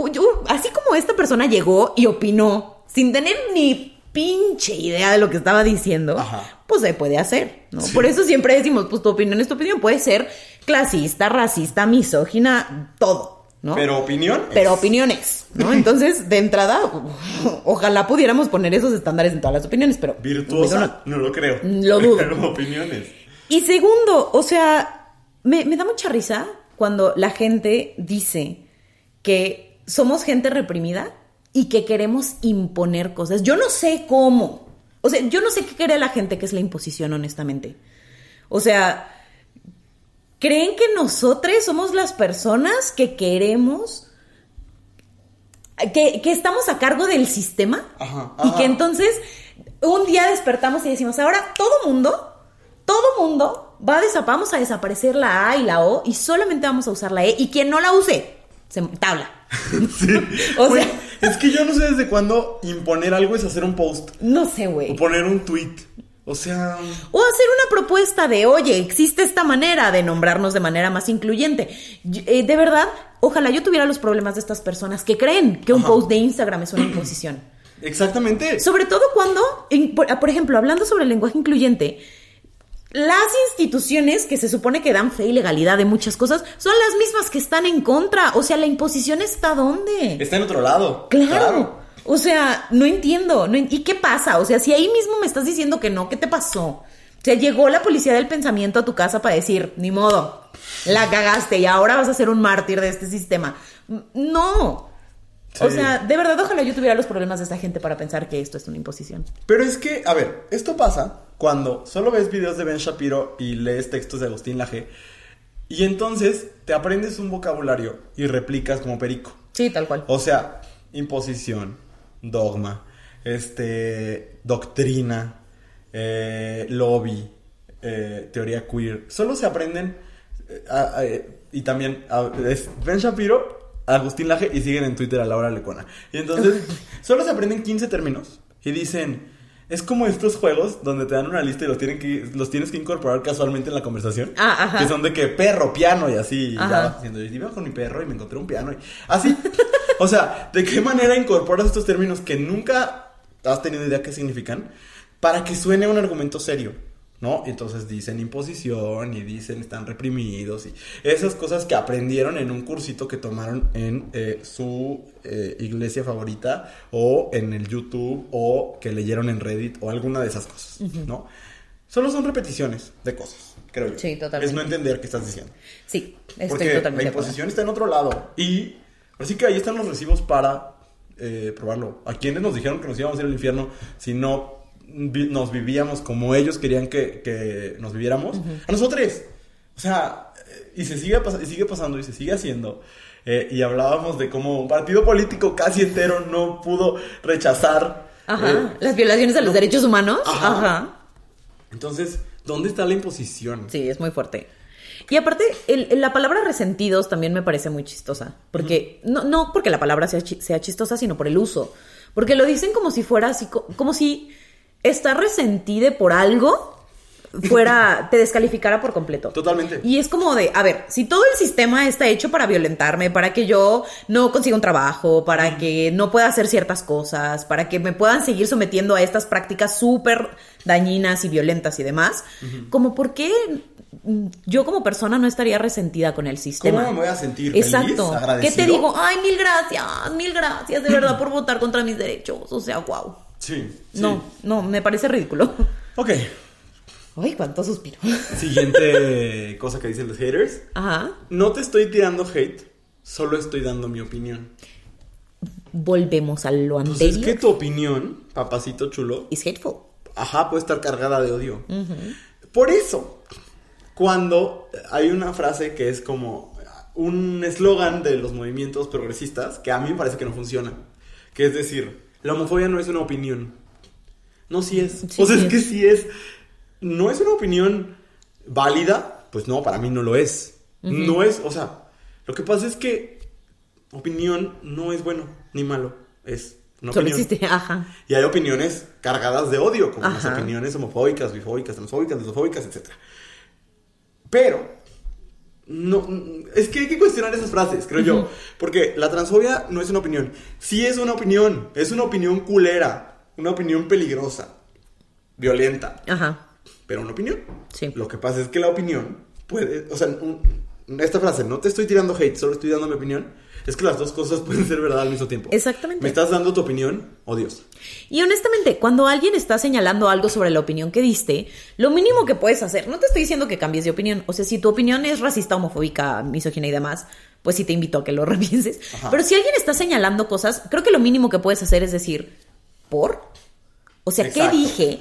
así como esta persona llegó y opinó sin tener ni pinche idea de lo que estaba diciendo,
Ajá.
pues se puede hacer, ¿no?
Sí.
Por eso siempre decimos, pues tu opinión es tu opinión, puede ser clasista, racista, misógina, todo, ¿no?
Pero opinión.
Pero
es-
opiniones, ¿no? Entonces, de entrada, ojalá pudiéramos poner esos estándares en todas las opiniones, pero
Virtuosa, no lo creo.
Lo dudo.
Pero opiniones.
y segundo, o sea, me, me da mucha risa cuando la gente dice que somos gente reprimida y que queremos imponer cosas. Yo no sé cómo. O sea, yo no sé qué quiere la gente que es la imposición, honestamente. O sea, ¿creen que nosotros somos las personas que queremos, que, que estamos a cargo del sistema?
Ajá,
Y que entonces un día despertamos y decimos, ahora todo mundo, todo mundo va a vamos a desaparecer la A y la O y solamente vamos a usar la E y quien no la use, se tabla.
Sí.
O sea-
es que yo no sé desde cuándo imponer algo es hacer un post
No sé,
o
güey.
poner un tweet. O sea,
O hacer una propuesta de, oye, existe esta manera de nombrarnos de manera más incluyente. Eh, de verdad, ojalá yo tuviera los problemas de estas personas que creen que un
Ajá.
post de Instagram es una imposición.
exactamente.
Sobre todo cuando, por, por ejemplo, hablando sobre el lenguaje incluyente, las instituciones que se supone que dan fe y legalidad de muchas cosas son las mismas que están en contra. O sea, la imposición está dónde.
Está en otro lado.
Claro. O sea, no entiendo. no en- ¿Y qué pasa? O sea, si ahí mismo me estás diciendo que no, ¿qué te pasó? O sea, llegó la policía del pensamiento a tu casa para decir, ni modo, la cagaste y ahora vas a ser un mártir de este sistema. No. O sea, de verdad, ojalá yo tuviera los problemas de esta gente para pensar que esto es una imposición.
Pero es que, a ver, esto pasa cuando solo ves videos de Ben Shapiro y lees textos de Agustín Laje. Y entonces te aprendes un vocabulario y replicas como perico.
Sí, tal cual.
O sea, imposición, dogma, este, doctrina, eh, lobby, eh, teoría queer. Solo se aprenden eh, a- a- y también a- es Ben Shapiro, Agustín Laje y siguen en Twitter a Laura Lecona. Y entonces solo se aprenden 15 términos y dicen, es como estos juegos donde te dan una lista y los, tienen que, los tienes que incorporar casualmente en la conversación.
Ah, ajá.
Que son de que perro, piano y así. Y ya vas diciendo, yo iba con mi perro y me encontré un piano. Y... Así. o sea, ¿de qué manera incorporas estos términos que nunca has tenido idea qué significan para que suene un argumento serio? ¿No? Entonces dicen imposición y dicen están reprimidos y esas cosas que aprendieron en un cursito que tomaron en eh, su eh, iglesia favorita o en el YouTube o que leyeron en Reddit o alguna de esas cosas, ¿no? Solo son repeticiones de cosas, creo yo.
Sí, totalmente.
Es no entender qué estás diciendo.
Sí, estoy
Porque
totalmente
la imposición está en otro lado. Y así que ahí están los recibos para eh, probarlo. A quienes nos dijeron que nos íbamos a ir al infierno si no vi- nos vivíamos como ellos querían que, que nos viviéramos. A nosotros. O sea, y se sigue, y sigue pasando y se sigue haciendo. Eh, y hablábamos de cómo un partido político casi entero no pudo rechazar.
Ajá,
eh,
las violaciones a los
no-
derechos humanos.
Ajá.
Ajá.
Entonces, ¿dónde está la imposición?
Sí, es muy fuerte. Y aparte, el- la palabra resentidos también me parece muy chistosa. Porque, no, no porque la palabra sea, sea chistosa, sino por el uso. Porque lo dicen como si fuera así, co- como si estar resentida por algo fuera, te descalificara por completo.
Totalmente.
Y es como de, a ver, si todo el sistema está hecho para violentarme, para que yo no consiga un trabajo, para que no pueda hacer ciertas cosas, para que me puedan seguir sometiendo a estas prácticas súper dañinas y violentas y demás, como por qué yo como persona no estaría resentida con el sistema.
¿Cómo me voy a sentir
Exacto.
feliz,
¿Qué te digo? Ay, mil gracias, mil gracias de verdad por votar contra mis derechos. O sea, wow.
Sí. sí.
No, no, me parece ridículo.
Ok.
Ay, cuánto suspiro.
Siguiente cosa que dicen los haters.
Ajá.
No te estoy tirando hate, solo estoy dando mi opinión.
Volvemos a lo
Pues
anterior.
es que tu opinión, papacito chulo,
Is hateful.
ajá, puede estar cargada de odio. Por eso, cuando hay una frase que es como un eslogan de los movimientos progresistas, que a mí me parece que no funciona, que es decir, la homofobia no es una opinión. No, sí es.
Sí,
o sea,
sí
es que sí es. No es una opinión válida, pues no, para mí no lo es. No es, o sea, lo que pasa es que opinión no es bueno ni malo, es una
Solo
opinión.
existe, ajá.
Y hay opiniones cargadas de odio, como las opiniones homofóbicas, bifóbicas, transfóbicas, lesofóbicas, etc. Pero, no, es que hay que cuestionar esas frases, creo yo. Porque la transfobia no es una opinión. Sí es una opinión, es una opinión culera, una opinión peligrosa, violenta,
Ajá.
pero una opinión.
Sí.
Lo que pasa es que la opinión puede, o sea, un- esta frase, no te estoy tirando hate, solo estoy dando mi opinión, es que las dos cosas pueden ser verdad al mismo tiempo.
Exactamente.
Me estás dando tu opinión, oh Dios.
Y honestamente, cuando alguien está señalando algo sobre la opinión que diste, lo mínimo que puedes hacer, no te estoy diciendo que cambies de opinión, o sea, si tu opinión es racista, homofóbica, misógina y demás, pues sí te invito a que lo repienses.
Ajá.
Pero si alguien está señalando cosas, creo que lo mínimo que puedes hacer es decir, ¿por? O sea, ¿qué dije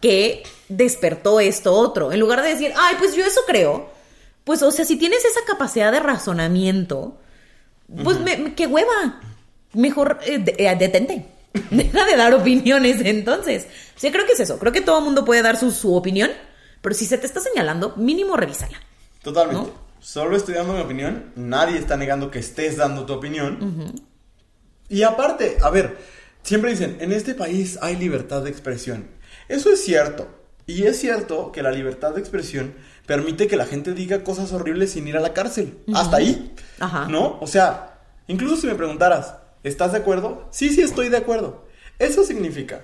que despertó esto otro? En lugar de decir, ay, pues yo eso creo. Pues, o sea, si tienes esa capacidad de razonamiento, pues me- me- qué hueva. Mejor eh, de- eh, detente. Deja de dar opiniones entonces. O sea, creo que es eso. Creo que todo el mundo puede dar su, su opinión, pero si se te está señalando, mínimo revísala.
Totalmente.
¿No?
Solo estoy dando mi opinión. Nadie está negando que estés dando tu opinión. Y aparte, a ver, siempre dicen, en este país hay libertad de expresión. Eso es cierto. Y es cierto que la libertad de expresión permite que la gente diga cosas horribles sin ir a la cárcel. Hasta ahí.
Ajá.
¿No? O sea, incluso si me preguntaras, ¿estás de acuerdo? Sí, sí estoy de acuerdo. Eso significa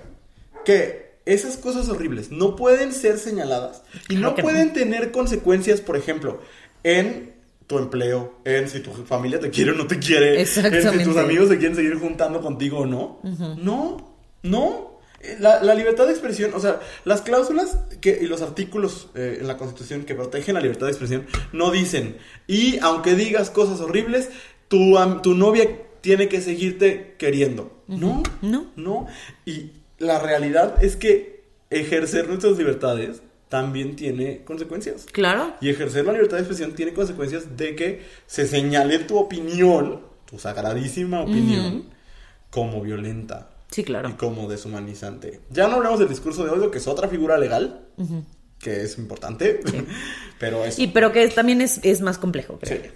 que esas cosas horribles no pueden ser señaladas y
Claro
no pueden tener consecuencias, por ejemplo, en tu empleo, en si tu familia te quiere o no te quiere, en si tus amigos se quieren seguir juntando contigo o no. No, no. La, la libertad de expresión, o sea, las cláusulas que, y los artículos eh, en la Constitución que protegen la libertad de expresión no dicen, y aunque digas cosas horribles, tu, tu novia tiene que seguirte queriendo. No,
No.
no. Y la realidad es que ejercer nuestras libertades también tiene consecuencias.
Claro.
Y ejercer la libertad de expresión tiene consecuencias de que se señale tu opinión, tu sagradísima opinión, como violenta
Sí,
y
claro.
como deshumanizante. Ya no hablamos del discurso de odio, que es otra figura legal, que es importante, pero es...
Y pero que también es, es más complejo, creo.
Sí,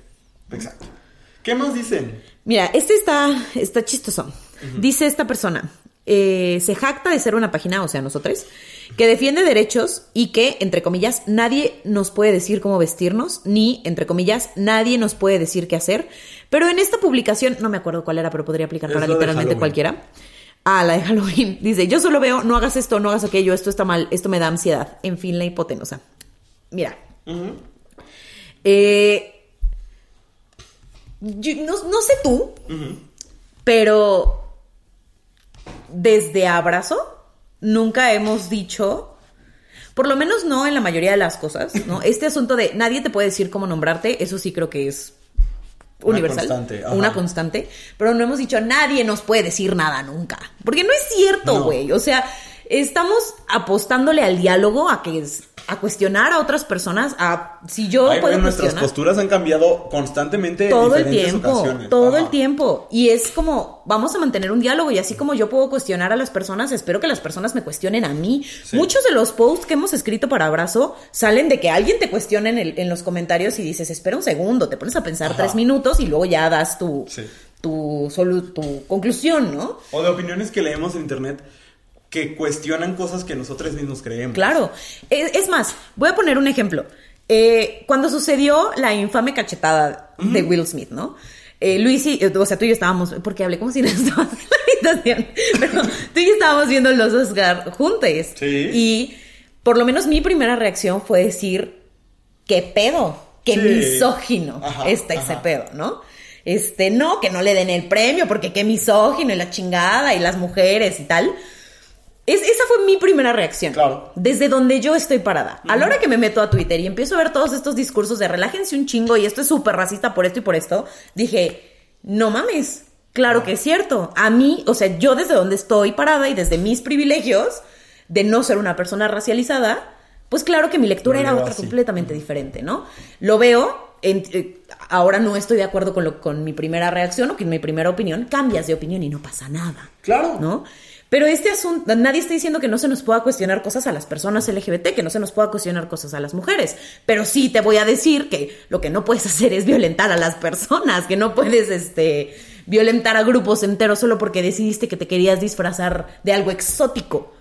exacto. ¿Qué más dicen?
Mira, este está, está chistoso. Dice esta persona, eh, se jacta de ser una página, o sea, nosotros, que defiende derechos y que, entre comillas, nadie nos puede decir cómo vestirnos, ni, entre comillas, nadie nos puede decir qué hacer. Pero en esta publicación, no me acuerdo cuál era, pero podría aplicar para literalmente cualquiera. Ah, la de Halloween. Dice, yo solo veo, no hagas esto, no hagas aquello, esto está mal, esto me da ansiedad. En fin, la hipotenusa. Mira. Eh, yo- no, no sé tú, pero desde abrazo nunca hemos dicho, por lo menos no en la mayoría de las cosas, ¿no? Este asunto de nadie te puede decir cómo nombrarte, eso sí creo que es universal,
constante,
una constante, pero no hemos dicho nadie nos puede decir nada nunca, porque no es cierto,
No.
güey, o sea, estamos apostándole al diálogo, a que es- a cuestionar a otras personas, a si yo
Ay,
puedo
güey, nuestras posturas han cambiado constantemente en
todo el
diferentes
tiempo,
ocasiones.
todo
Ajá.
el tiempo. Y es como, vamos a mantener un diálogo y así como yo puedo cuestionar a las personas, espero que las personas me cuestionen a mí.
Sí.
Muchos de los posts que hemos escrito para Abrazo salen de que alguien te cuestione en, el- en los comentarios y dices, espera un segundo, te pones a pensar
Ajá.
tres minutos y luego ya das tu,
Sí.
tu, solu- tu conclusión, ¿no?
O de opiniones que leemos en internet que cuestionan cosas que nosotros mismos creemos.
Claro. Es, es más, voy a poner un ejemplo. Eh, cuando sucedió la infame cachetada de Will Smith, ¿no? Eh, Luis y, eh, o sea, tú y yo estábamos, porque hablé como si no estabas en la habitación, pero tú y yo estábamos viendo los Oscar juntos.
Sí.
Y por lo menos mi primera reacción fue decir, ¿qué pedo? ¿Qué
Sí.
misógino
Ajá,
está ese pedo, no? Este, no, que no le den el premio porque qué misógino y la chingada y las mujeres y tal. Es, esa fue mi primera reacción.
Claro.
Desde donde yo estoy parada. A la hora que me meto a Twitter y empiezo a ver todos estos discursos de relájense un chingo y esto es súper racista por esto y por esto, dije, no mames. Claro que es cierto. A mí, o sea, yo desde donde estoy parada y desde mis privilegios de no ser una persona racializada, pues claro que mi lectura era otra
así.
completamente diferente, ¿no? Lo veo, en- eh, ahora no estoy de acuerdo con, lo- con mi primera reacción o con mi primera opinión, cambias de opinión y no pasa nada.
Claro.
¿no? Pero este asunto, nadie está diciendo que no se nos pueda cuestionar cosas a las personas LGBT, que no se nos pueda cuestionar cosas a las mujeres. Pero sí te voy a decir que lo que no puedes hacer es violentar a las personas, que no puedes, este, violentar a grupos enteros solo porque decidiste que te querías disfrazar de algo exótico,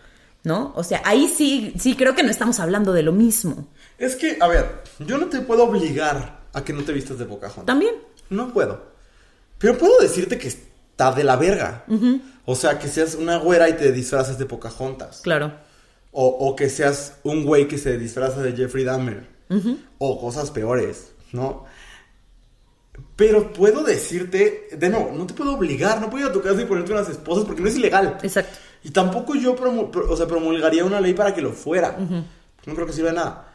¿no? O sea, ahí sí, sí creo que no estamos hablando de lo mismo.
Es que, a ver, yo no te puedo obligar a que no te vistas de Pocahontas.
También.
No puedo. Pero puedo decirte que está de la verga. O sea, que seas una güera y te disfraces de Pocahontas.
Claro.
O, o que seas un güey que se disfraza de Jeffrey Dahmer. O cosas peores, ¿no? Pero puedo decirte, de no, no te puedo obligar, no puedo ir a tu casa y ponerte unas esposas porque no es ilegal.
Exacto.
Y tampoco yo promu- pro- o sea, promulgaría una ley para que lo fuera. No creo que sirva de nada.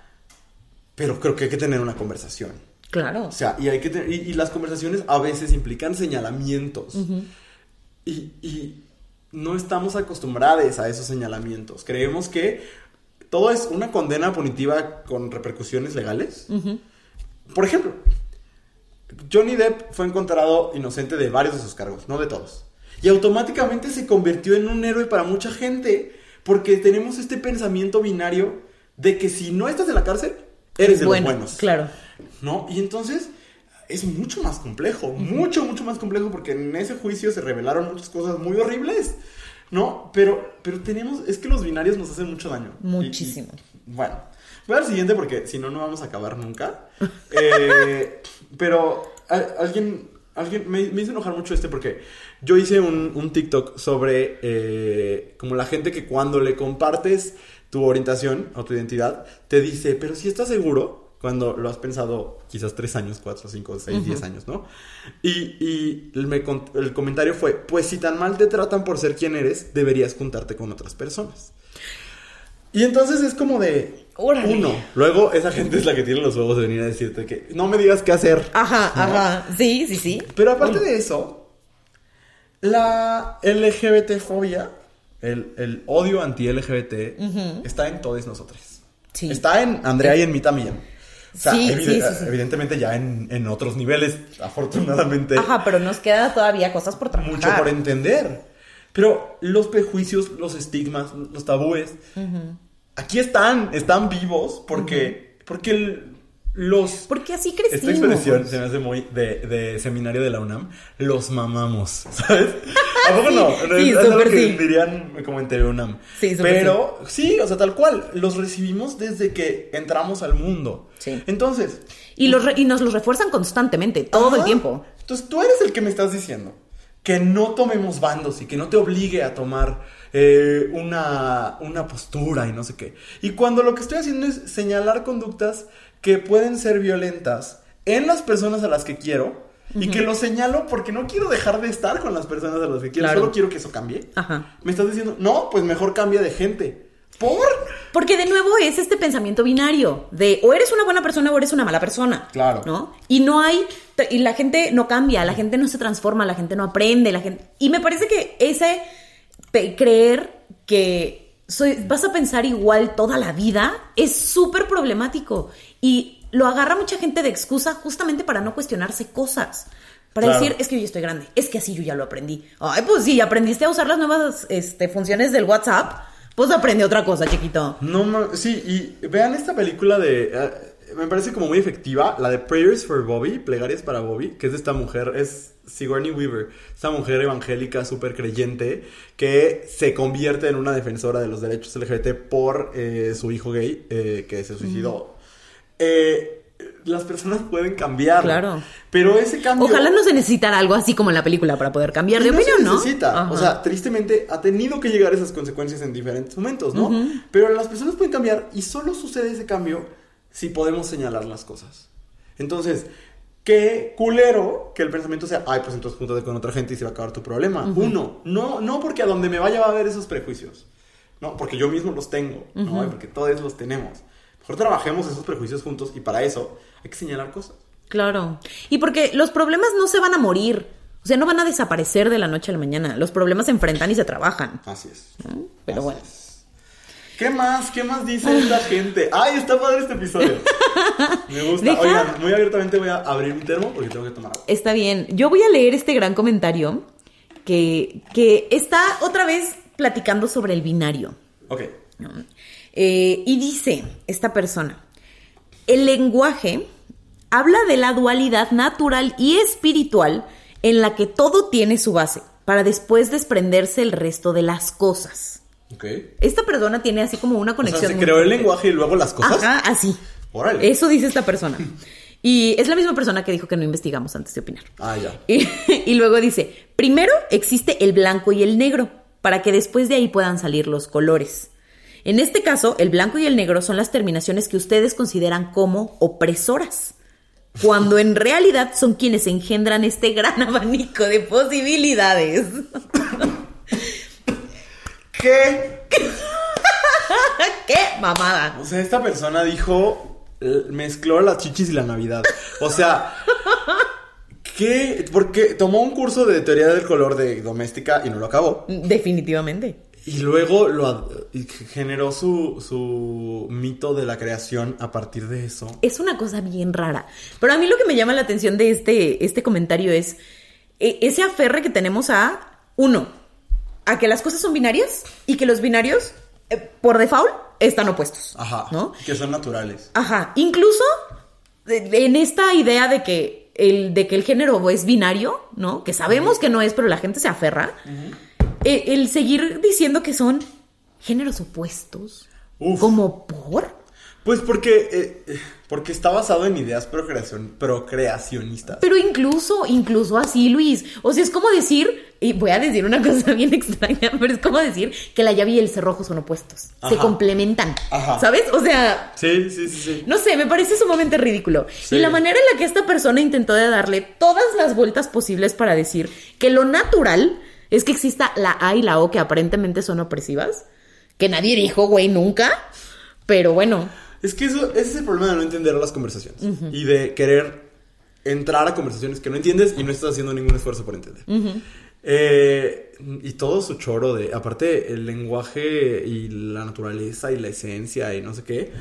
Pero creo que hay que tener una conversación.
Claro.
O sea, y, hay que te- y, y las conversaciones a veces implican señalamientos. y, y no estamos acostumbrados a esos señalamientos. Creemos que todo es una condena punitiva con repercusiones legales. Por ejemplo, Johnny Depp fue encontrado inocente de varios de sus cargos, no de todos. Y automáticamente se convirtió en un héroe para mucha gente. Porque tenemos este pensamiento binario de que si no estás en la cárcel, eres de
bueno,
los buenos.
claro.
¿No? Y entonces es mucho más complejo, mucho, mucho más complejo porque en ese juicio se revelaron muchas cosas muy horribles, ¿no? Pero, pero tenemos, es que los binarios nos hacen mucho daño. Y- y-
Muchísimo.
bueno, voy al siguiente porque si no, no vamos a acabar nunca. Eh, pero a- alguien, alguien me, me hizo enojar mucho este porque yo hice un, un TikTok sobre eh, como la gente que cuando le compartes tu orientación o tu identidad, te dice, pero si estás seguro, cuando lo has pensado quizás tres años, cuatro, cinco, seis, diez años, ¿no? Y, y el, me con- el comentario fue, pues si tan mal te tratan por ser quien eres, deberías juntarte con otras personas. Y entonces es como de...
Órale.
Uno. Luego esa gente es la que tiene los huevos de venir a decirte que no me digas qué hacer.
Ajá, ajá. Sí, sí, sí.
Pero aparte de eso, la LGBT-fobia, el, el odio anti-LGBT, está en todos nosotros.
Sí.
Está en Andrea y en mí también. O sea,
Sí, sí, sí, sí.
evidentemente ya en, en otros niveles, afortunadamente,
Ajá, pero nos queda todavía cosas por trabajar.
mucho por entender. Pero los prejuicios, los estigmas, los tabúes, aquí están, están vivos porque, porque el- los...
Porque así
Esta
crecimos.
expresión se me hace muy de, de seminario de la UNAM. Los mamamos, ¿sabes? ¿A poco no?
Sí,
es algo que
sí.
dirían como en UNAM.
Sí,
Pero sí, o sea, tal cual. Los recibimos desde que entramos al mundo.
Sí.
Entonces...
Y, los re- y nos los refuerzan constantemente, todo el tiempo.
Entonces tú eres el que me estás diciendo que no tomemos bandos y que no te obligue a tomar eh, una, una postura y no sé qué. Y cuando lo que estoy haciendo es señalar conductas que pueden ser violentas en las personas a las que quiero, y que lo señalo porque no quiero dejar de estar con las personas a las que quiero,
Claro.
solo quiero que eso cambie.
Ajá.
Me estás diciendo, no, pues mejor cambia de gente. ¿Por?
Porque de nuevo es este pensamiento binario de o eres una buena persona o eres una mala persona.
Claro.
¿No? Y no hay y la gente no cambia, la gente no se transforma, la gente no aprende, la gente y me parece que ese creer que soy, vas a pensar igual toda la vida es súper problemático y lo agarra mucha gente de excusa justamente para no cuestionarse cosas. Para
Claro.
decir, es que yo ya estoy grande, es que así yo ya lo aprendí. Ay, pues sí, aprendiste a usar las nuevas este, funciones del WhatsApp, pues aprende otra cosa, chiquito.
No, sí, y vean esta película de... eh, me parece como muy efectiva, la de Prayers for Bobby, Plegarias para Bobby, que es de esta mujer, es Sigourney Weaver, esta mujer evangélica súper creyente que se convierte en una defensora de los derechos LGBT por eh, su hijo gay eh, que se suicidó. Eh, las personas pueden cambiar.
Claro.
Pero ese cambio...
Ojalá no se necesitara algo así como en la película para poder cambiar de
no
opinión,
se
¿no?
necesita. O sea, tristemente ha tenido que llegar esas consecuencias en diferentes momentos, ¿no? Pero las personas pueden cambiar y solo sucede ese cambio si podemos señalar las cosas. Entonces, qué culero que el pensamiento sea, ay, pues entonces júntate con otra gente y se va a acabar tu problema. Uno, no, no porque a donde me vaya va a haber esos prejuicios. No, porque yo mismo los tengo, ¿no? Y Porque todos los tenemos. Mejor trabajemos esos prejuicios juntos y para eso hay que señalar cosas.
Claro. Y porque los problemas no se van a morir. O sea, no van a desaparecer de la noche a la mañana. Los problemas se enfrentan y se trabajan.
Así es.
¿no? Pero
Así
bueno.
es. ¿Qué más? ¿Qué más dice esta gente? ¡Ay, está padre este episodio! Me gusta.
Deja-
Oigan, muy abiertamente voy a abrir mi termo porque tengo que tomar agua.
Está bien. Yo voy a leer este gran comentario que, que está otra vez platicando sobre el binario.
Ok.
¿no? Eh, y dice esta persona, el lenguaje habla de la dualidad natural y espiritual en la que todo tiene su base, para después desprenderse el resto de las cosas.
Ok.
Esta persona tiene así como una
O sea,
conexión.
se creó el lenguaje y luego las cosas.
Ajá, así.
Órale.
Eso dice esta persona. Y es la misma persona que dijo que no investigamos antes de opinar.
Ah, ya.
Y, y luego dice, primero existe el blanco y el negro, para que después de ahí puedan salir los colores. En este caso, el blanco y el negro son las terminaciones que ustedes consideran como opresoras, cuando en realidad son quienes engendran este gran abanico de posibilidades.
¿Qué?
¡Qué mamada!
O sea, esta persona dijo, eh, mezcló las chichis y la Navidad. O sea, ¿qué? Porque tomó un curso de teoría del color de doméstica y no lo acabó.
Definitivamente.
Y luego lo generó su, su mito de la creación a partir de eso.
Es una cosa bien rara. Pero a mí lo que me llama la atención de este, este comentario es eh, ese aferre que tenemos a, uno, a que las cosas son binarias y que los binarios, eh, por default, están opuestos.
Ajá.
¿No?
Que son naturales.
Ajá. Incluso en esta idea de que el, de que el género es binario, ¿no? Que sabemos que no es, pero la gente se aferra. eh, el seguir diciendo que son géneros opuestos.
Uf.
Como por.
Pues porque, eh, eh, porque está basado en ideas procreación, procreacionistas.
Pero incluso, incluso así, Luis. O sea, es como decir, y voy a decir una cosa bien extraña, pero es como decir que la llave y el cerrojo son opuestos. Se complementan.
Ajá.
¿Sabes? O sea,
Sí, sí, sí, sí.
no sé, me parece sumamente ridículo.
Sí.
Y la manera en la que esta persona intentó de darle todas las vueltas posibles para decir que lo natural es que exista la A y la O que aparentemente son opresivas, que nadie dijo, güey, nunca. Pero bueno,
Es que eso, ese es el problema de no entender las conversaciones. Y de querer entrar a conversaciones que no entiendes y no estás haciendo ningún esfuerzo por entender. Eh, y todo su choro de, aparte, el lenguaje y la naturaleza y la esencia y no sé qué.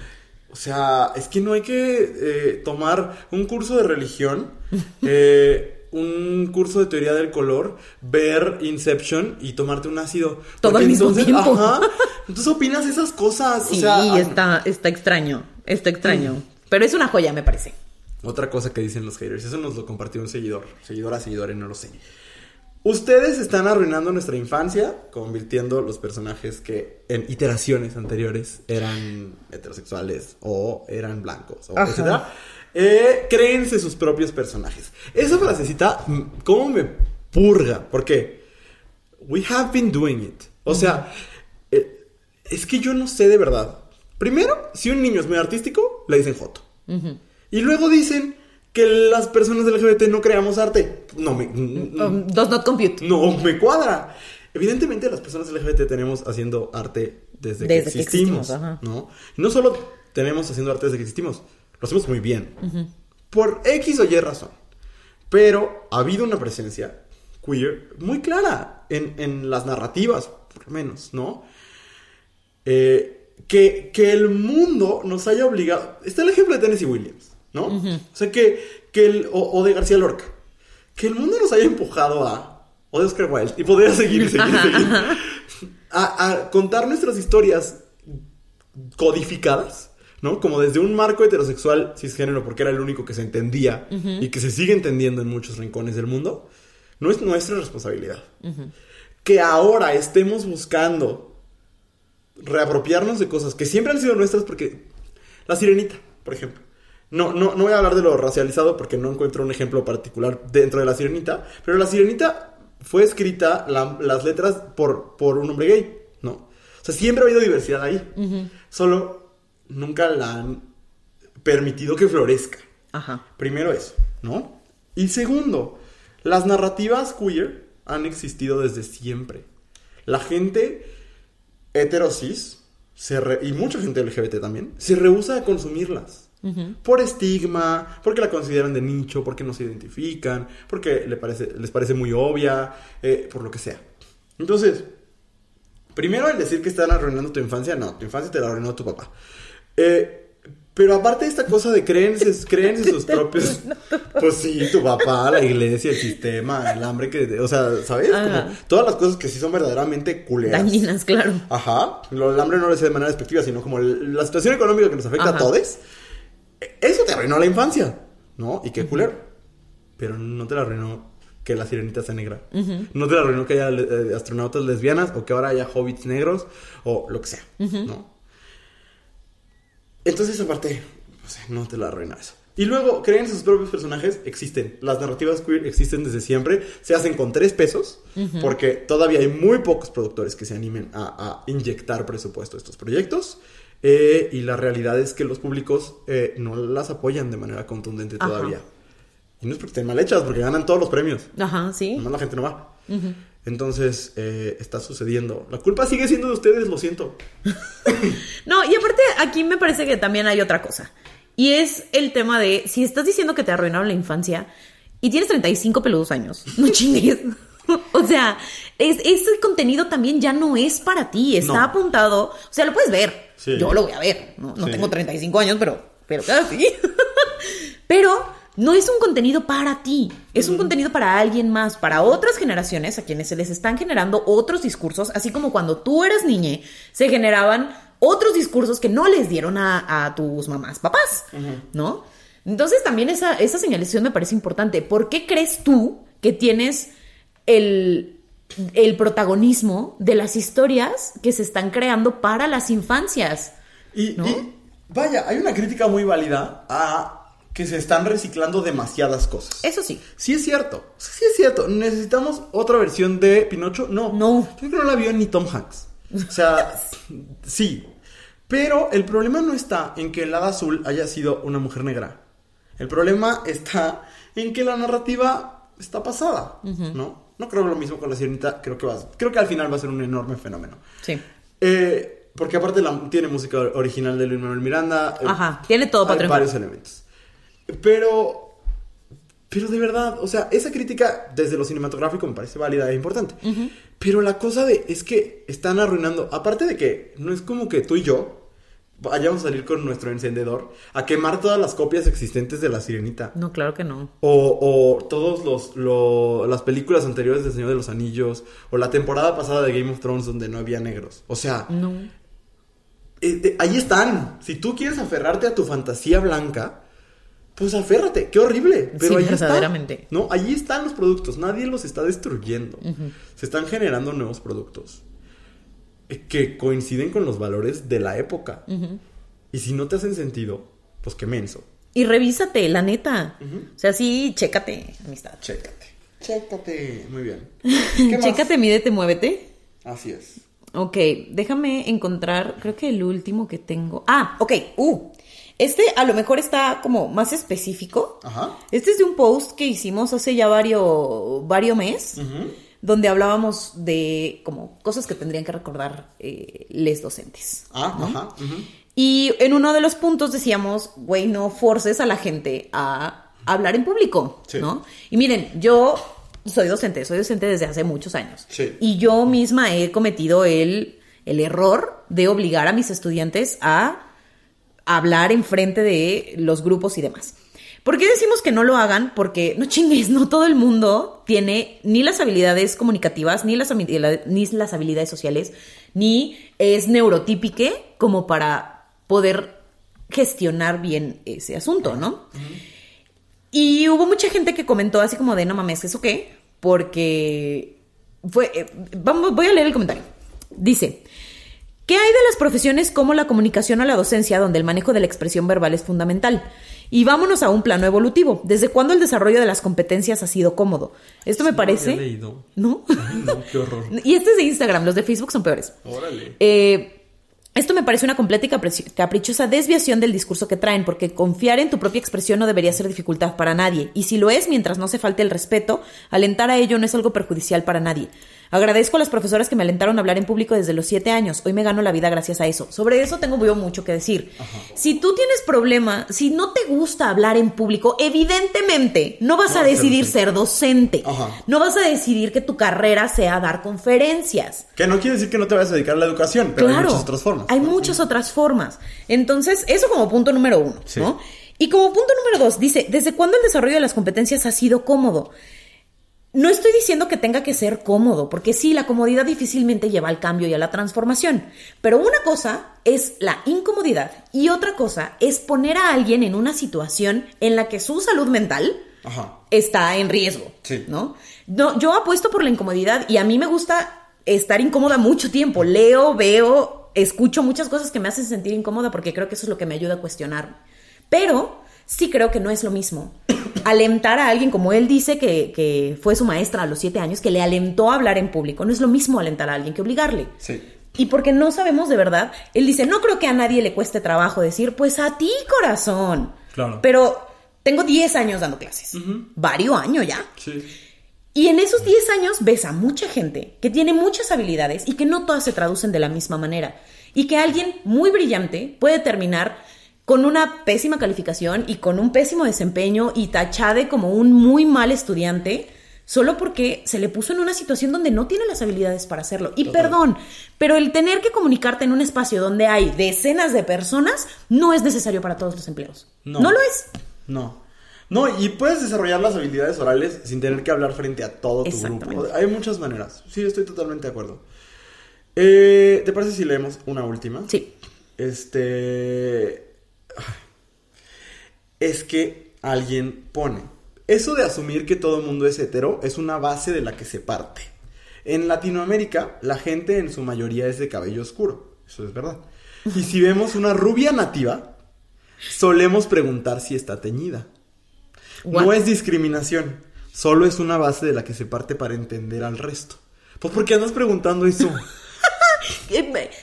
O sea, es que no hay que eh, tomar un curso de religión, eh, un curso de teoría del color, ver Inception y tomarte un ácido.
Todo al mismo
entonces,
tiempo.
Ajá, entonces opinas esas cosas.
sí,
o sea,
está, está extraño, está extraño. Pero es una joya, me parece.
Otra cosa que dicen los haters, eso nos lo compartió un seguidor, seguidora, seguidores, no lo sé. Ustedes están arruinando nuestra infancia, convirtiendo los personajes que en iteraciones anteriores eran heterosexuales o eran blancos, o etcétera. Eh, créense sus propios personajes. Esa frasecita, mm, ¿cómo me purga. ¿Por qué? We have been doing it. O sea, eh, es que yo no sé de verdad. Primero, si un niño es muy artístico, le dicen foto. Y luego dicen que las personas LGBT no creamos arte. No me.
Um, does not compute.
No me cuadra. Evidentemente las personas LGBT tenemos haciendo arte desde, que
Desde que
existimos,
existimos.
¿no? Y no solo tenemos haciendo arte desde que existimos, lo hacemos muy bien. Por X o Y razón. Pero ha habido una presencia queer muy clara en, en las narrativas, por lo menos, ¿no? Eh, que, que el mundo nos haya obligado. Está el ejemplo de Tennessee Williams, ¿no? O sea, que, que el, o, o de García Lorca. Que el mundo nos haya empujado a. O de Oscar Wilde. Y podría seguir, seguir, seguir. A, a contar nuestras historias codificadas, ¿no? Como desde un marco heterosexual cisgénero, porque era el único que se entendía y que se sigue entendiendo en muchos rincones del mundo, no es nuestra responsabilidad. Que ahora estemos buscando reapropiarnos de cosas que siempre han sido nuestras, porque la sirenita, por ejemplo. No, no, no voy a hablar de lo racializado porque no encuentro un ejemplo particular dentro de la sirenita, pero la sirenita fue escrita la- las letras por, por un hombre gay, ¿no? O sea, siempre ha habido diversidad ahí. Solo nunca la han permitido que florezca.
Ajá.
Primero eso, ¿no? Y segundo, las narrativas queer han existido desde siempre. La gente heterosis se re- y mucha gente LGBT también se rehúsa a consumirlas. Por estigma, porque la consideran de nicho, porque no se identifican, porque le parece, les parece muy obvia, eh, por lo que sea. Entonces, primero el decir que están arruinando tu infancia, no, tu infancia te la arruinó tu papá. Eh, pero aparte de esta cosa de creencia, creencia en sus propios... Pues sí, tu papá, la iglesia, el sistema, el hambre que... O sea, ¿sabes? Como todas las cosas que sí son verdaderamente culeras.
Dañinas, claro.
Ajá. Lo, el hambre no lo sé de manera despectiva, sino como el- la situación económica que nos afecta
Ajá.
a todos. eh, Eso te arruinó la infancia, ¿no? Y qué culero. Pero no te la arruinó que la sirenita sea negra. No te la arruinó que haya eh, astronautas lesbianas o que ahora haya hobbits negros o lo que sea, ¿no? Entonces, esa parte, sea, no te la arruina eso. Y luego, creen en sus propios personajes, existen. Las narrativas queer existen desde siempre. Se hacen con tres pesos, porque todavía hay muy pocos productores que se animen a, a inyectar presupuesto a estos proyectos. Eh, y la realidad es que los públicos eh, no las apoyan de manera contundente
Ajá.
todavía. Y no es porque estén mal hechas, porque ganan todos los premios.
Ajá, sí.
Nomás la gente no va. Entonces, eh, está sucediendo. La culpa sigue siendo de ustedes, lo siento.
No, y aparte aquí me parece que también hay otra cosa. Y es el tema de, si estás diciendo que te arruinaron la infancia y tienes 35 peludos años, no chingues. o sea, es, ese contenido también ya no es para ti, está
No.
apuntado, o sea, lo puedes ver.
Sí.
Yo lo voy a ver, no, no
Sí.
tengo 35 años, pero, pero sí. pero no es un contenido para ti, es un contenido para alguien más, para otras generaciones a quienes se les están generando otros discursos, así como cuando tú eras niña, se generaban otros discursos que no les dieron a, a tus mamás, papás, ¿no? Entonces también esa, esa señalización me parece importante. ¿Por qué crees tú que tienes el, el protagonismo de las historias que se están creando para las infancias?
Y,
¿No?
y, vaya, hay una crítica muy válida a que se están reciclando demasiadas cosas.
Eso sí.
Sí es cierto, sí es cierto. ¿Necesitamos otra versión de Pinocho? No.
No.
Yo creo que no la vio ni Tom Hanks. O sea, sí. Pero el problema no está en que el hada azul haya sido una mujer negra. El problema está en que la narrativa está pasada, ¿no? No creo lo mismo con la sirenita, creo que va, creo que al final va a ser un enorme fenómeno.
Sí.
Eh, porque aparte la- tiene música original de Luis Manuel Miranda. eh,
Ajá, tiene todo para
Hay varios elementos. Pero. Pero de verdad, o sea, esa crítica desde lo cinematográfico me parece válida e importante. Pero la cosa de es que están arruinando. Aparte de que no es como que tú y yo vayamos a salir con nuestro encendedor a quemar todas las copias existentes de la sirenita.
No, claro que no.
O, o todos los, lo- las películas anteriores de Señor de los Anillos. O la temporada pasada de Game of Thrones donde no había negros. O sea,
No.
eh, ahí están. Si tú quieres aferrarte a tu fantasía blanca, pues aférrate. Qué horrible. Pero
Sí,
ahí está. No, allí están los productos. Nadie los está destruyendo. Se están generando nuevos productos eh, que coinciden con los valores de la época. Y si no te hacen sentido, pues qué menso.
Y revísate, la neta. O sea, sí, chécate, amistad.
Chécate. Chécate. Muy bien. ¿Qué más?
Chécate, mídete, muévete.
Así es.
Ok, déjame encontrar, creo que el último que tengo. Ah, ok, uh. Este a lo mejor está como más específico.
Ajá.
Este es de un post que hicimos hace ya varios, varios meses, donde hablábamos de como cosas que tendrían que recordar eh, les docentes.
Ah,
¿no?
ajá.
Y en uno de los puntos decíamos, güey, no forces a la gente a hablar en público,
Sí.
¿no? Y miren, yo soy docente, soy docente desde hace muchos años.
Sí.
Y yo misma he cometido el, el error de obligar a mis estudiantes a hablar en frente de los grupos y demás. ¿Por qué decimos que no lo hagan? Porque, no chingues, no todo el mundo tiene ni las habilidades comunicativas, ni las, ni las habilidades sociales, ni es neurotípique como para poder gestionar bien ese asunto, ¿no? Y hubo mucha gente que comentó así como de, no mames, ¿eso qué? Porque fue, eh, vamos, voy a leer el comentario. Dice, ¿qué hay de las profesiones como la comunicación o la docencia donde el manejo de la expresión verbal es fundamental? Y vámonos a un plano evolutivo. ¿Desde cuándo el desarrollo de las competencias ha sido cómodo? Esto me parece...
leído.
¿No?
Ay, no, qué horror.
y este es de Instagram, los de Facebook son peores.
Órale.
Eh, esto me parece una completa y caprichosa desviación del discurso que traen, porque confiar en tu propia expresión no debería ser dificultad para nadie, y si lo es, mientras no se falte el respeto, alentar a ello no es algo perjudicial para nadie. Agradezco a las profesoras que me alentaron a hablar en público desde los siete años. Hoy me gano la vida gracias a eso. Sobre eso tengo yo mucho que decir. Si tú tienes problema, si no te gusta hablar en público, evidentemente no vas
No
a
ser
decidir ser docente.
Ajá.
No vas a decidir que tu carrera sea dar conferencias.
Que no quiere decir que no te vayas a dedicar a la educación, pero hay muchas otras formas.
Hay muchas otras formas. Entonces, eso como punto número uno,
Sí.
¿no? Y como punto número dos, dice, ¿desde cuándo el desarrollo de las competencias ha sido cómodo? No estoy diciendo que tenga que ser cómodo, porque sí, la comodidad difícilmente lleva al cambio y a la transformación. Pero una cosa es la incomodidad y otra cosa es poner a alguien en una situación en la que su salud mental
Ajá.
está en riesgo,
Sí.
¿no? No, yo apuesto por la incomodidad y a mí me gusta estar incómoda mucho tiempo. Leo, veo, escucho muchas cosas que me hacen sentir incómoda porque creo que eso es lo que me ayuda a cuestionarme. Pero sí creo que no es lo mismo alentar a alguien, como él dice que, que fue su maestra a los siete años, que le alentó a hablar en público. No es lo mismo alentar a alguien que obligarle.
Sí.
Y porque no sabemos de verdad, él dice, no creo que a nadie le cueste trabajo decir, pues a ti, corazón.
Claro.
Pero tengo 10 años dando clases. Varios años ya.
Sí.
Y en esos 10 años ves a mucha gente que tiene muchas habilidades y que no todas se traducen de la misma manera. Y que alguien muy brillante puede terminar con una pésima calificación y con un pésimo desempeño y tachade como un muy mal estudiante solo porque se le puso en una situación donde no tiene las habilidades para hacerlo. Y
Total.
perdón, pero el tener que comunicarte en un espacio donde hay decenas de personas no es necesario para todos los empleos.
No.
no lo es.
No. No, y puedes desarrollar las habilidades orales sin tener que hablar frente a todo tu grupo. Hay muchas maneras. Sí, estoy totalmente de acuerdo. Eh, ¿Te parece si leemos una última?
Sí.
Este. Es que alguien pone. Eso de asumir que todo el mundo es hetero es una base de la que se parte. En Latinoamérica, la gente en su mayoría es de cabello oscuro. Eso es verdad. Y si vemos una rubia nativa, solemos preguntar si está teñida. No es discriminación, solo es una base de la que se parte para entender al resto. Pues ¿por qué andas preguntando eso?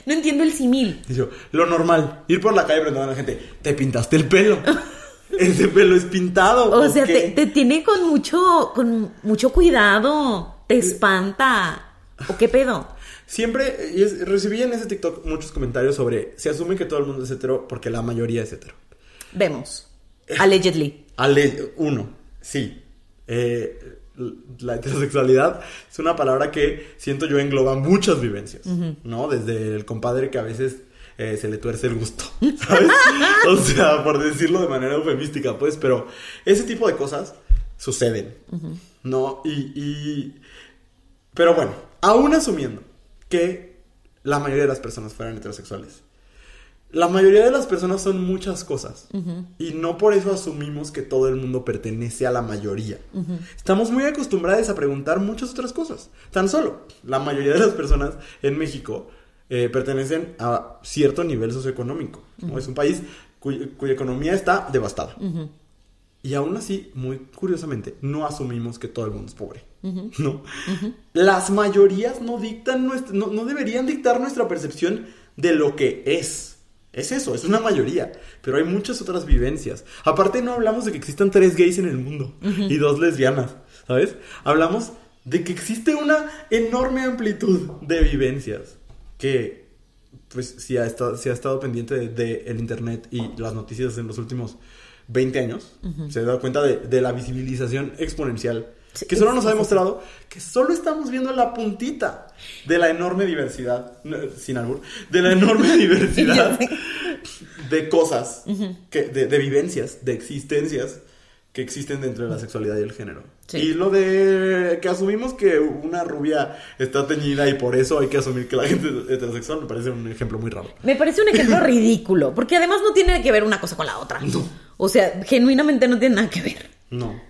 No entiendo el simil.
Y yo, lo normal, ir por la calle preguntando a la gente, ¿te pintaste el pelo? Ese pelo es pintado.
O sea,
qué?".
te, te tiene con mucho, con mucho cuidado. Te
Eh.
espanta. ¿O qué pedo?
Siempre es- recibí en ese TikTok muchos comentarios sobre se asume que todo el mundo es hetero porque la mayoría es hetero.
Vemos. Allegedly.
Ale, uno, sí. Eh, la heterosexualidad es una palabra que siento yo engloba muchas vivencias, ¿no? Desde el compadre que a veces eh, se le tuerce el gusto, ¿sabes? o sea, por decirlo de manera eufemística, pues, pero ese tipo de cosas suceden, ¿no? Y, y- Pero bueno, aún asumiendo que la mayoría de las personas fueran heterosexuales, la mayoría de las personas son muchas cosas. Y no por eso asumimos que todo el mundo pertenece a la mayoría. Estamos muy acostumbrados a preguntar muchas otras cosas. Tan solo, la mayoría de las personas en México eh, pertenecen a cierto nivel socioeconómico. ¿no? Es un país cuy- cuya economía está devastada. Y aún así, muy curiosamente, no asumimos que todo el mundo es pobre. ¿no? Las mayorías no dictan nuestra, no, no deberían dictar nuestra percepción de lo que es. Es eso, es una mayoría. Pero hay muchas otras vivencias. Aparte, no hablamos de que existan tres gays en el mundo y dos lesbianas, ¿sabes? Hablamos de que existe una enorme amplitud de vivencias que, pues, si ha estado, si ha estado pendiente del de, el internet y las noticias en los últimos 20 años, se ha dado cuenta de, de la visibilización exponencial Sí, que solo nos ha demostrado que solo estamos viendo la puntita de la enorme diversidad, sin albur, de la enorme diversidad de cosas, que, de, de, vivencias, de existencias que existen dentro de la sexualidad y el género. Sí. Y lo de que asumimos que una rubia está teñida y por eso hay que asumir que la gente es heterosexual me parece un ejemplo muy raro.
Me parece un ejemplo ridículo, porque además no tiene que ver una cosa con la otra. No. O sea, genuinamente no tiene nada que ver.
No.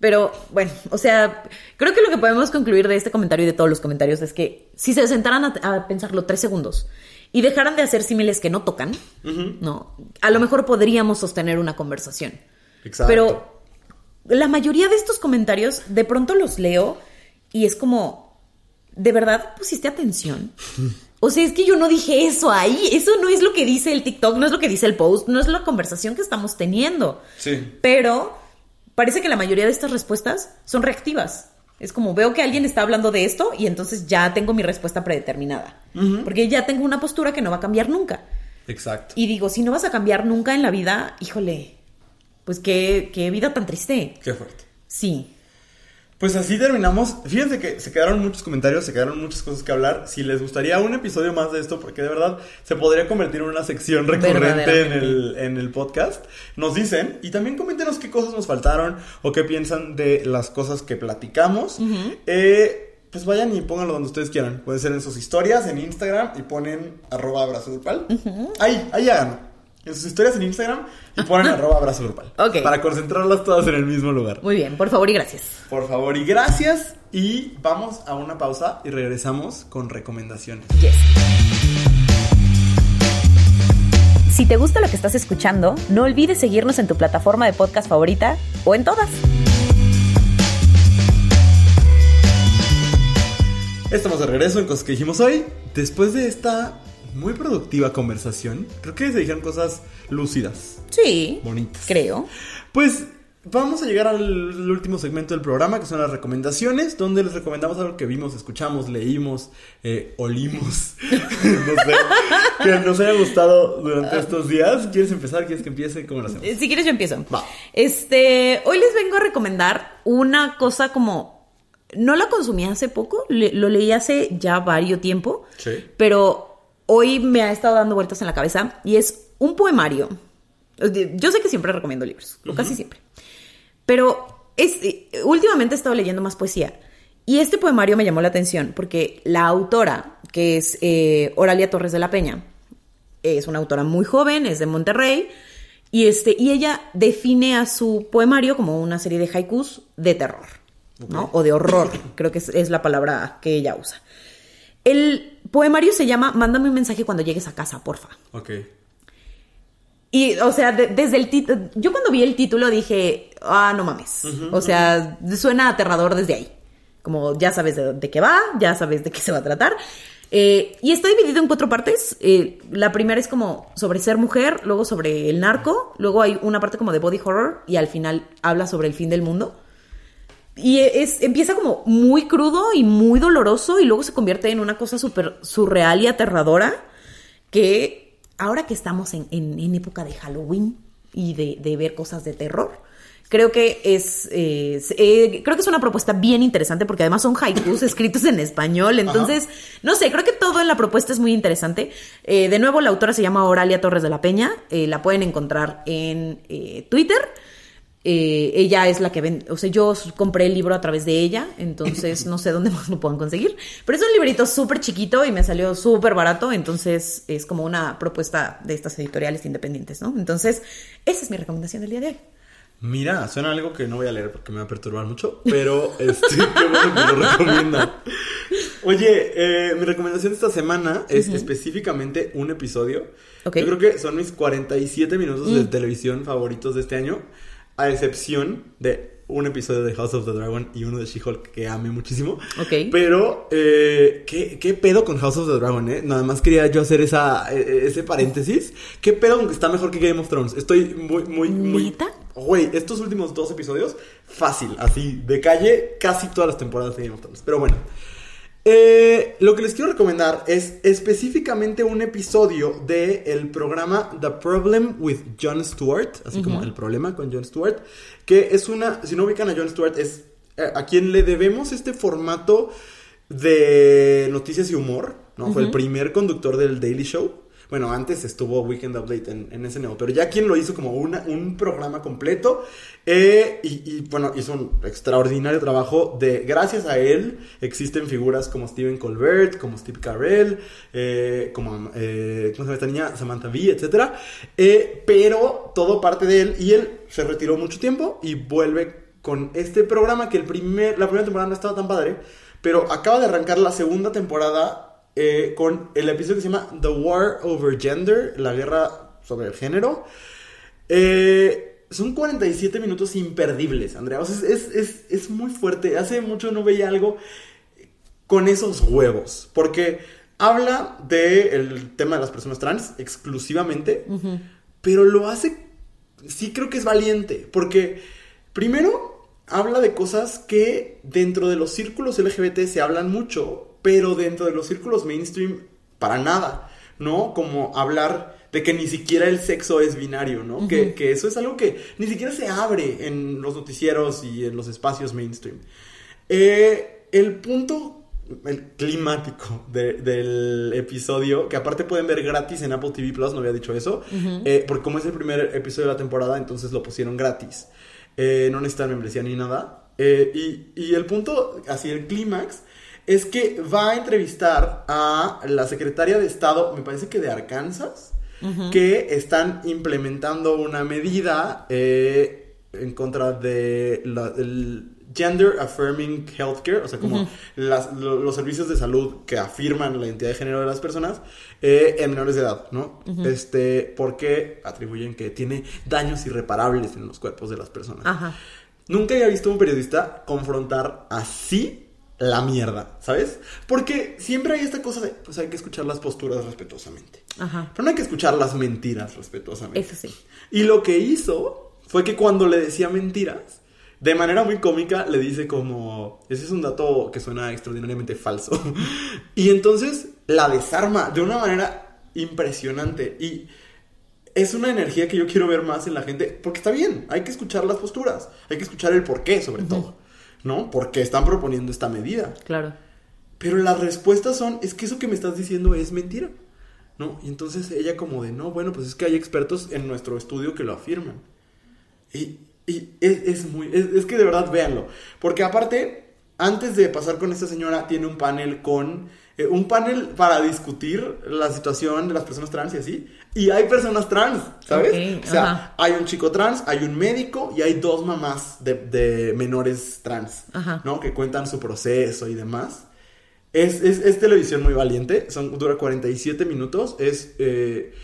Pero bueno, o sea, creo que lo que podemos concluir de este comentario y de todos los comentarios es que si se sentaran a, a pensarlo tres segundos y dejaran de hacer símiles que no tocan, uh -huh. ¿no? A lo mejor podríamos sostener una conversación.
Exacto.
Pero la mayoría de estos comentarios de pronto los leo y es como, ¿de verdad pusiste atención? O sea, es que yo no dije eso ahí. Eso no es lo que dice el TikTok, no es lo que dice el post, no es la conversación que estamos teniendo.
Sí.
Pero parece que la mayoría de estas respuestas son reactivas. Es como veo que alguien está hablando de esto y entonces ya tengo mi respuesta predeterminada. Uh -huh. Porque ya tengo una postura que no va a cambiar nunca.
Exacto.
Y digo, si no vas a cambiar nunca en la vida, híjole, pues qué, qué vida tan triste.
Qué fuerte.
Sí.
Pues así terminamos. Fíjense que se quedaron muchos comentarios, se quedaron muchas cosas que hablar. Si les gustaría un episodio más de esto, porque de verdad se podría convertir en una sección recurrente en el, en el podcast, nos dicen. Y también coméntenos qué cosas nos faltaron o qué piensan de las cosas que platicamos. Uh -huh. eh, pues vayan y pónganlo donde ustedes quieran. Puede ser en sus historias, en Instagram, y ponen arroba abrazo grupal. Uh -huh. Ahí, ahí háganlo en sus historias en Instagram y ponen arroba abrazo grupal.
Ok.
Para concentrarlas todas en el mismo lugar.
Muy bien, por favor y gracias.
Por favor y gracias. Y vamos a una pausa y regresamos con recomendaciones.
Yes.
Si te gusta lo que estás escuchando, no olvides seguirnos en tu plataforma de podcast favorita o en todas.
Estamos de regreso en cosas que dijimos hoy. Después de esta muy productiva conversación. Creo que se dijeron cosas lúcidas.
Sí.
Bonitas.
Creo.
Pues vamos a llegar al último segmento del programa, que son las recomendaciones, donde les recomendamos algo que vimos, escuchamos, leímos, eh, olimos. no sé. que nos haya gustado durante estos días. ¿Quieres empezar? ¿Quieres que empiece? ¿Cómo lo hacemos?
Si quieres, yo empiezo.
Va.
Este, hoy les vengo a recomendar una cosa como. No la consumí hace poco, le, lo leí hace ya varios tiempo.
Sí.
Pero hoy me ha estado dando vueltas en la cabeza y es un poemario. Yo sé que siempre recomiendo libros, o uh -huh. casi siempre. Pero es, últimamente he estado leyendo más poesía. Y este poemario me llamó la atención porque la autora, que es eh, Oralia Torres de la Peña, es una autora muy joven, es de Monterrey, y, este, y ella define a su poemario como una serie de haikus de terror, okay. ¿no? O de horror, creo que es, es la palabra que ella usa. El poemario se llama Mándame un mensaje cuando llegues a casa, porfa.
Ok.
Y, o sea, de, desde el título. Yo cuando vi el título dije, ah, no mames. Uh -huh, o sea, uh -huh. suena aterrador desde ahí. Como ya sabes de, de, qué va, ya sabes de qué se va a tratar. Eh, y está dividido en cuatro partes. Eh, la primera es como sobre ser mujer, luego sobre el narco, luego hay una parte como de body horror y al final habla sobre el fin del mundo. Y es, empieza como muy crudo y muy doloroso y luego se convierte en una cosa súper surreal y aterradora que ahora que estamos en, en, en época de Halloween y de, de, ver cosas de terror, creo que es, eh, eh, creo que es una propuesta bien interesante porque además son haikus escritos en español, entonces, Ajá. no sé, creo que todo en la propuesta es muy interesante. Eh, de nuevo, la autora se llama Oralia Torres de la Peña, la pueden encontrar en Twitter. Eh, ella es la que ven, o sea, yo compré el libro a través de ella, entonces no sé dónde más lo puedan conseguir, pero es un librito súper chiquito y me salió súper barato, entonces es como una propuesta de estas editoriales independientes, ¿no? Entonces, esa es mi recomendación del día de hoy.
Mira, suena algo que no voy a leer porque me va a perturbar mucho, pero este, qué bueno que lo recomienda. Oye, eh, mi recomendación de esta semana es uh -huh. específicamente un episodio. Okay. Yo creo que son mis 47 minutos mm. de televisión favoritos de este año a excepción de un episodio de House of the Dragon y uno de She-Hulk que amé muchísimo.
Ok.
Pero, eh, ¿qué, ¿qué pedo con House of the Dragon, eh? Nada más quería yo hacer esa, eh, ese paréntesis. ¿Qué pedo con que está mejor que Game of Thrones? Estoy muy, muy, muy...
¿Neta?
Güey, estos últimos dos episodios, fácil, así, de calle, casi todas las temporadas de Game of Thrones. Pero bueno. Eh, lo que les quiero recomendar es específicamente un episodio del el programa The Problem with Jon Stewart, así como el problema con Jon Stewart, que es una, si no ubican a Jon Stewart, es eh, a quien le debemos este formato de noticias y humor, ¿no? Fue el primer conductor del Daily Show. Bueno, antes estuvo Weekend Update en, en SNO, pero ya quien lo hizo como una, un programa completo. eh, y, bueno, hizo un extraordinario trabajo. De, gracias a él existen figuras como Stephen Colbert, como Steve Carell, eh, como eh, ¿cómo se llama esta niña? Samantha Bee, etc. Pero todo parte de él y él se retiró mucho tiempo y vuelve con este programa que el primer, la primera temporada no estaba tan padre, pero acaba de arrancar la segunda temporada eh, con el episodio que se llama The War Over Gender, la guerra sobre el género. Eh, son 47 minutos imperdibles, Andrea. O sea, es, es, es, muy fuerte. Hace mucho no veía algo con esos huevos. Porque habla del tema de las personas trans exclusivamente, uh -huh. pero lo hace, sí creo que es valiente. Porque primero habla de cosas que dentro de los círculos LGBT se hablan mucho, pero dentro de los círculos mainstream, para nada, ¿no? Como hablar de que ni siquiera el sexo es binario, ¿no? Uh -huh. que, que, eso es algo que ni siquiera se abre en los noticieros y en los espacios mainstream. Eh, el punto el climático de, del episodio, que aparte pueden ver gratis en Apple TV Plus, no había dicho eso, uh -huh. eh, porque como es el primer episodio de la temporada, entonces lo pusieron gratis. Eh, no necesitan membresía ni nada. Y, y el punto, así el clímax, es que va a entrevistar a la secretaria de Estado, me parece que de Arkansas, uh -huh. que están implementando una medida eh, en contra de la, el gender affirming healthcare, o sea, como uh -huh. las, lo, los servicios de salud que afirman la identidad de género de las personas eh, en menores de edad, ¿no? Uh -huh. Este, porque atribuyen que tiene daños irreparables en los cuerpos de las personas.
Ajá.
Nunca había visto a un periodista confrontar así la mierda, ¿sabes? Porque siempre hay esta cosa de, pues hay que escuchar las posturas respetuosamente.
Ajá.
Pero no hay que escuchar las mentiras respetuosamente.
Eso sí.
Y lo que hizo fue que cuando le decía mentiras, de manera muy cómica le dice como, ese es un dato que suena extraordinariamente falso. y entonces la desarma de una manera impresionante. Y es una energía que yo quiero ver más en la gente, porque está bien, hay que escuchar las posturas, hay que escuchar el porqué sobre uh -huh. todo. ¿No? Porque están proponiendo esta medida.
Claro.
Pero las respuestas son, es que eso que me estás diciendo es mentira, ¿no? Y entonces ella como de, no, bueno, pues es que hay expertos en nuestro estudio que lo afirman. Y, y es, es, muy, es, es, que de verdad véanlo. Porque aparte, antes de pasar con esta señora, tiene un panel con, eh, un panel para discutir la situación de las personas trans y así. Y hay personas trans, ¿sabes?
Okay,
o sea,
ajá.
hay un chico trans, hay un médico y hay dos mamás de, de menores trans,
ajá.
¿no? Que cuentan su proceso y demás. Es, es, es televisión muy valiente, son, dura 47 minutos, es... Eh,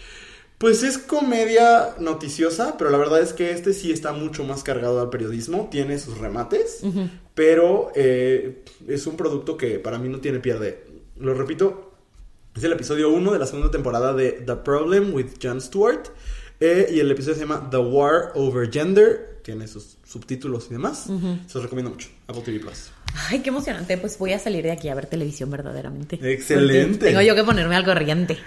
pues es comedia noticiosa, pero la verdad es que este sí está mucho más cargado al periodismo, tiene sus remates, uh -huh. pero eh, es un producto que para mí no tiene pierde. Lo repito, es el episodio 1 de la segunda temporada de The Problem with Jon Stewart. Eh, y el episodio se llama The War Over Gender. Tiene sus subtítulos y demás. Uh -huh. Se los recomiendo mucho. Apple TV Plus.
Ay, qué emocionante. Pues voy a salir de aquí a ver televisión verdaderamente.
Excelente.
Tengo yo que ponerme al corriente.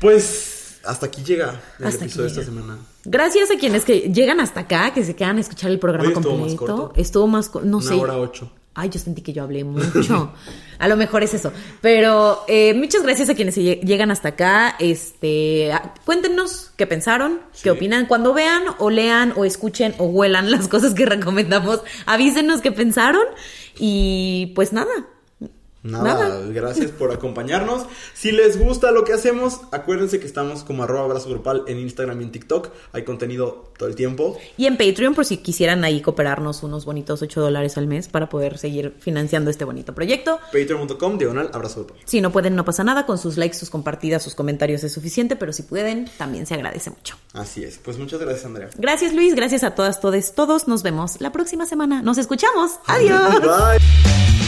Pues hasta aquí llega el
hasta
episodio de esta semana.
Gracias a quienes que llegan hasta acá, que se quedan a escuchar el programa
estuvo
completo.
Más corto.
Estuvo más no
Una
sé.
hora ocho.
Ay, yo sentí que yo hablé mucho. a lo mejor es eso. Pero eh, muchas gracias a quienes llegan hasta acá. Este, cuéntenos qué pensaron, sí. qué opinan. Cuando vean o lean o escuchen o huelan las cosas que recomendamos, avísenos qué pensaron. Y pues nada,
Nada, gracias por acompañarnos. Si les gusta lo que hacemos, acuérdense que estamos como arroba abrazo grupal en Instagram y en TikTok. Hay contenido todo el tiempo.
Y en Patreon, por si quisieran ahí cooperarnos unos bonitos 8 dólares al mes para poder seguir financiando este bonito proyecto.
Patreon.com, diagonal, abrazo grupal.
Si no pueden, no pasa nada. Con sus likes, sus compartidas, sus comentarios es suficiente, pero si pueden, también se agradece mucho.
Así es. Pues muchas gracias, Andrea.
Gracias, Luis. Gracias a todas, todos, todos. Nos vemos la próxima semana. Nos escuchamos. Adiós.
Bye.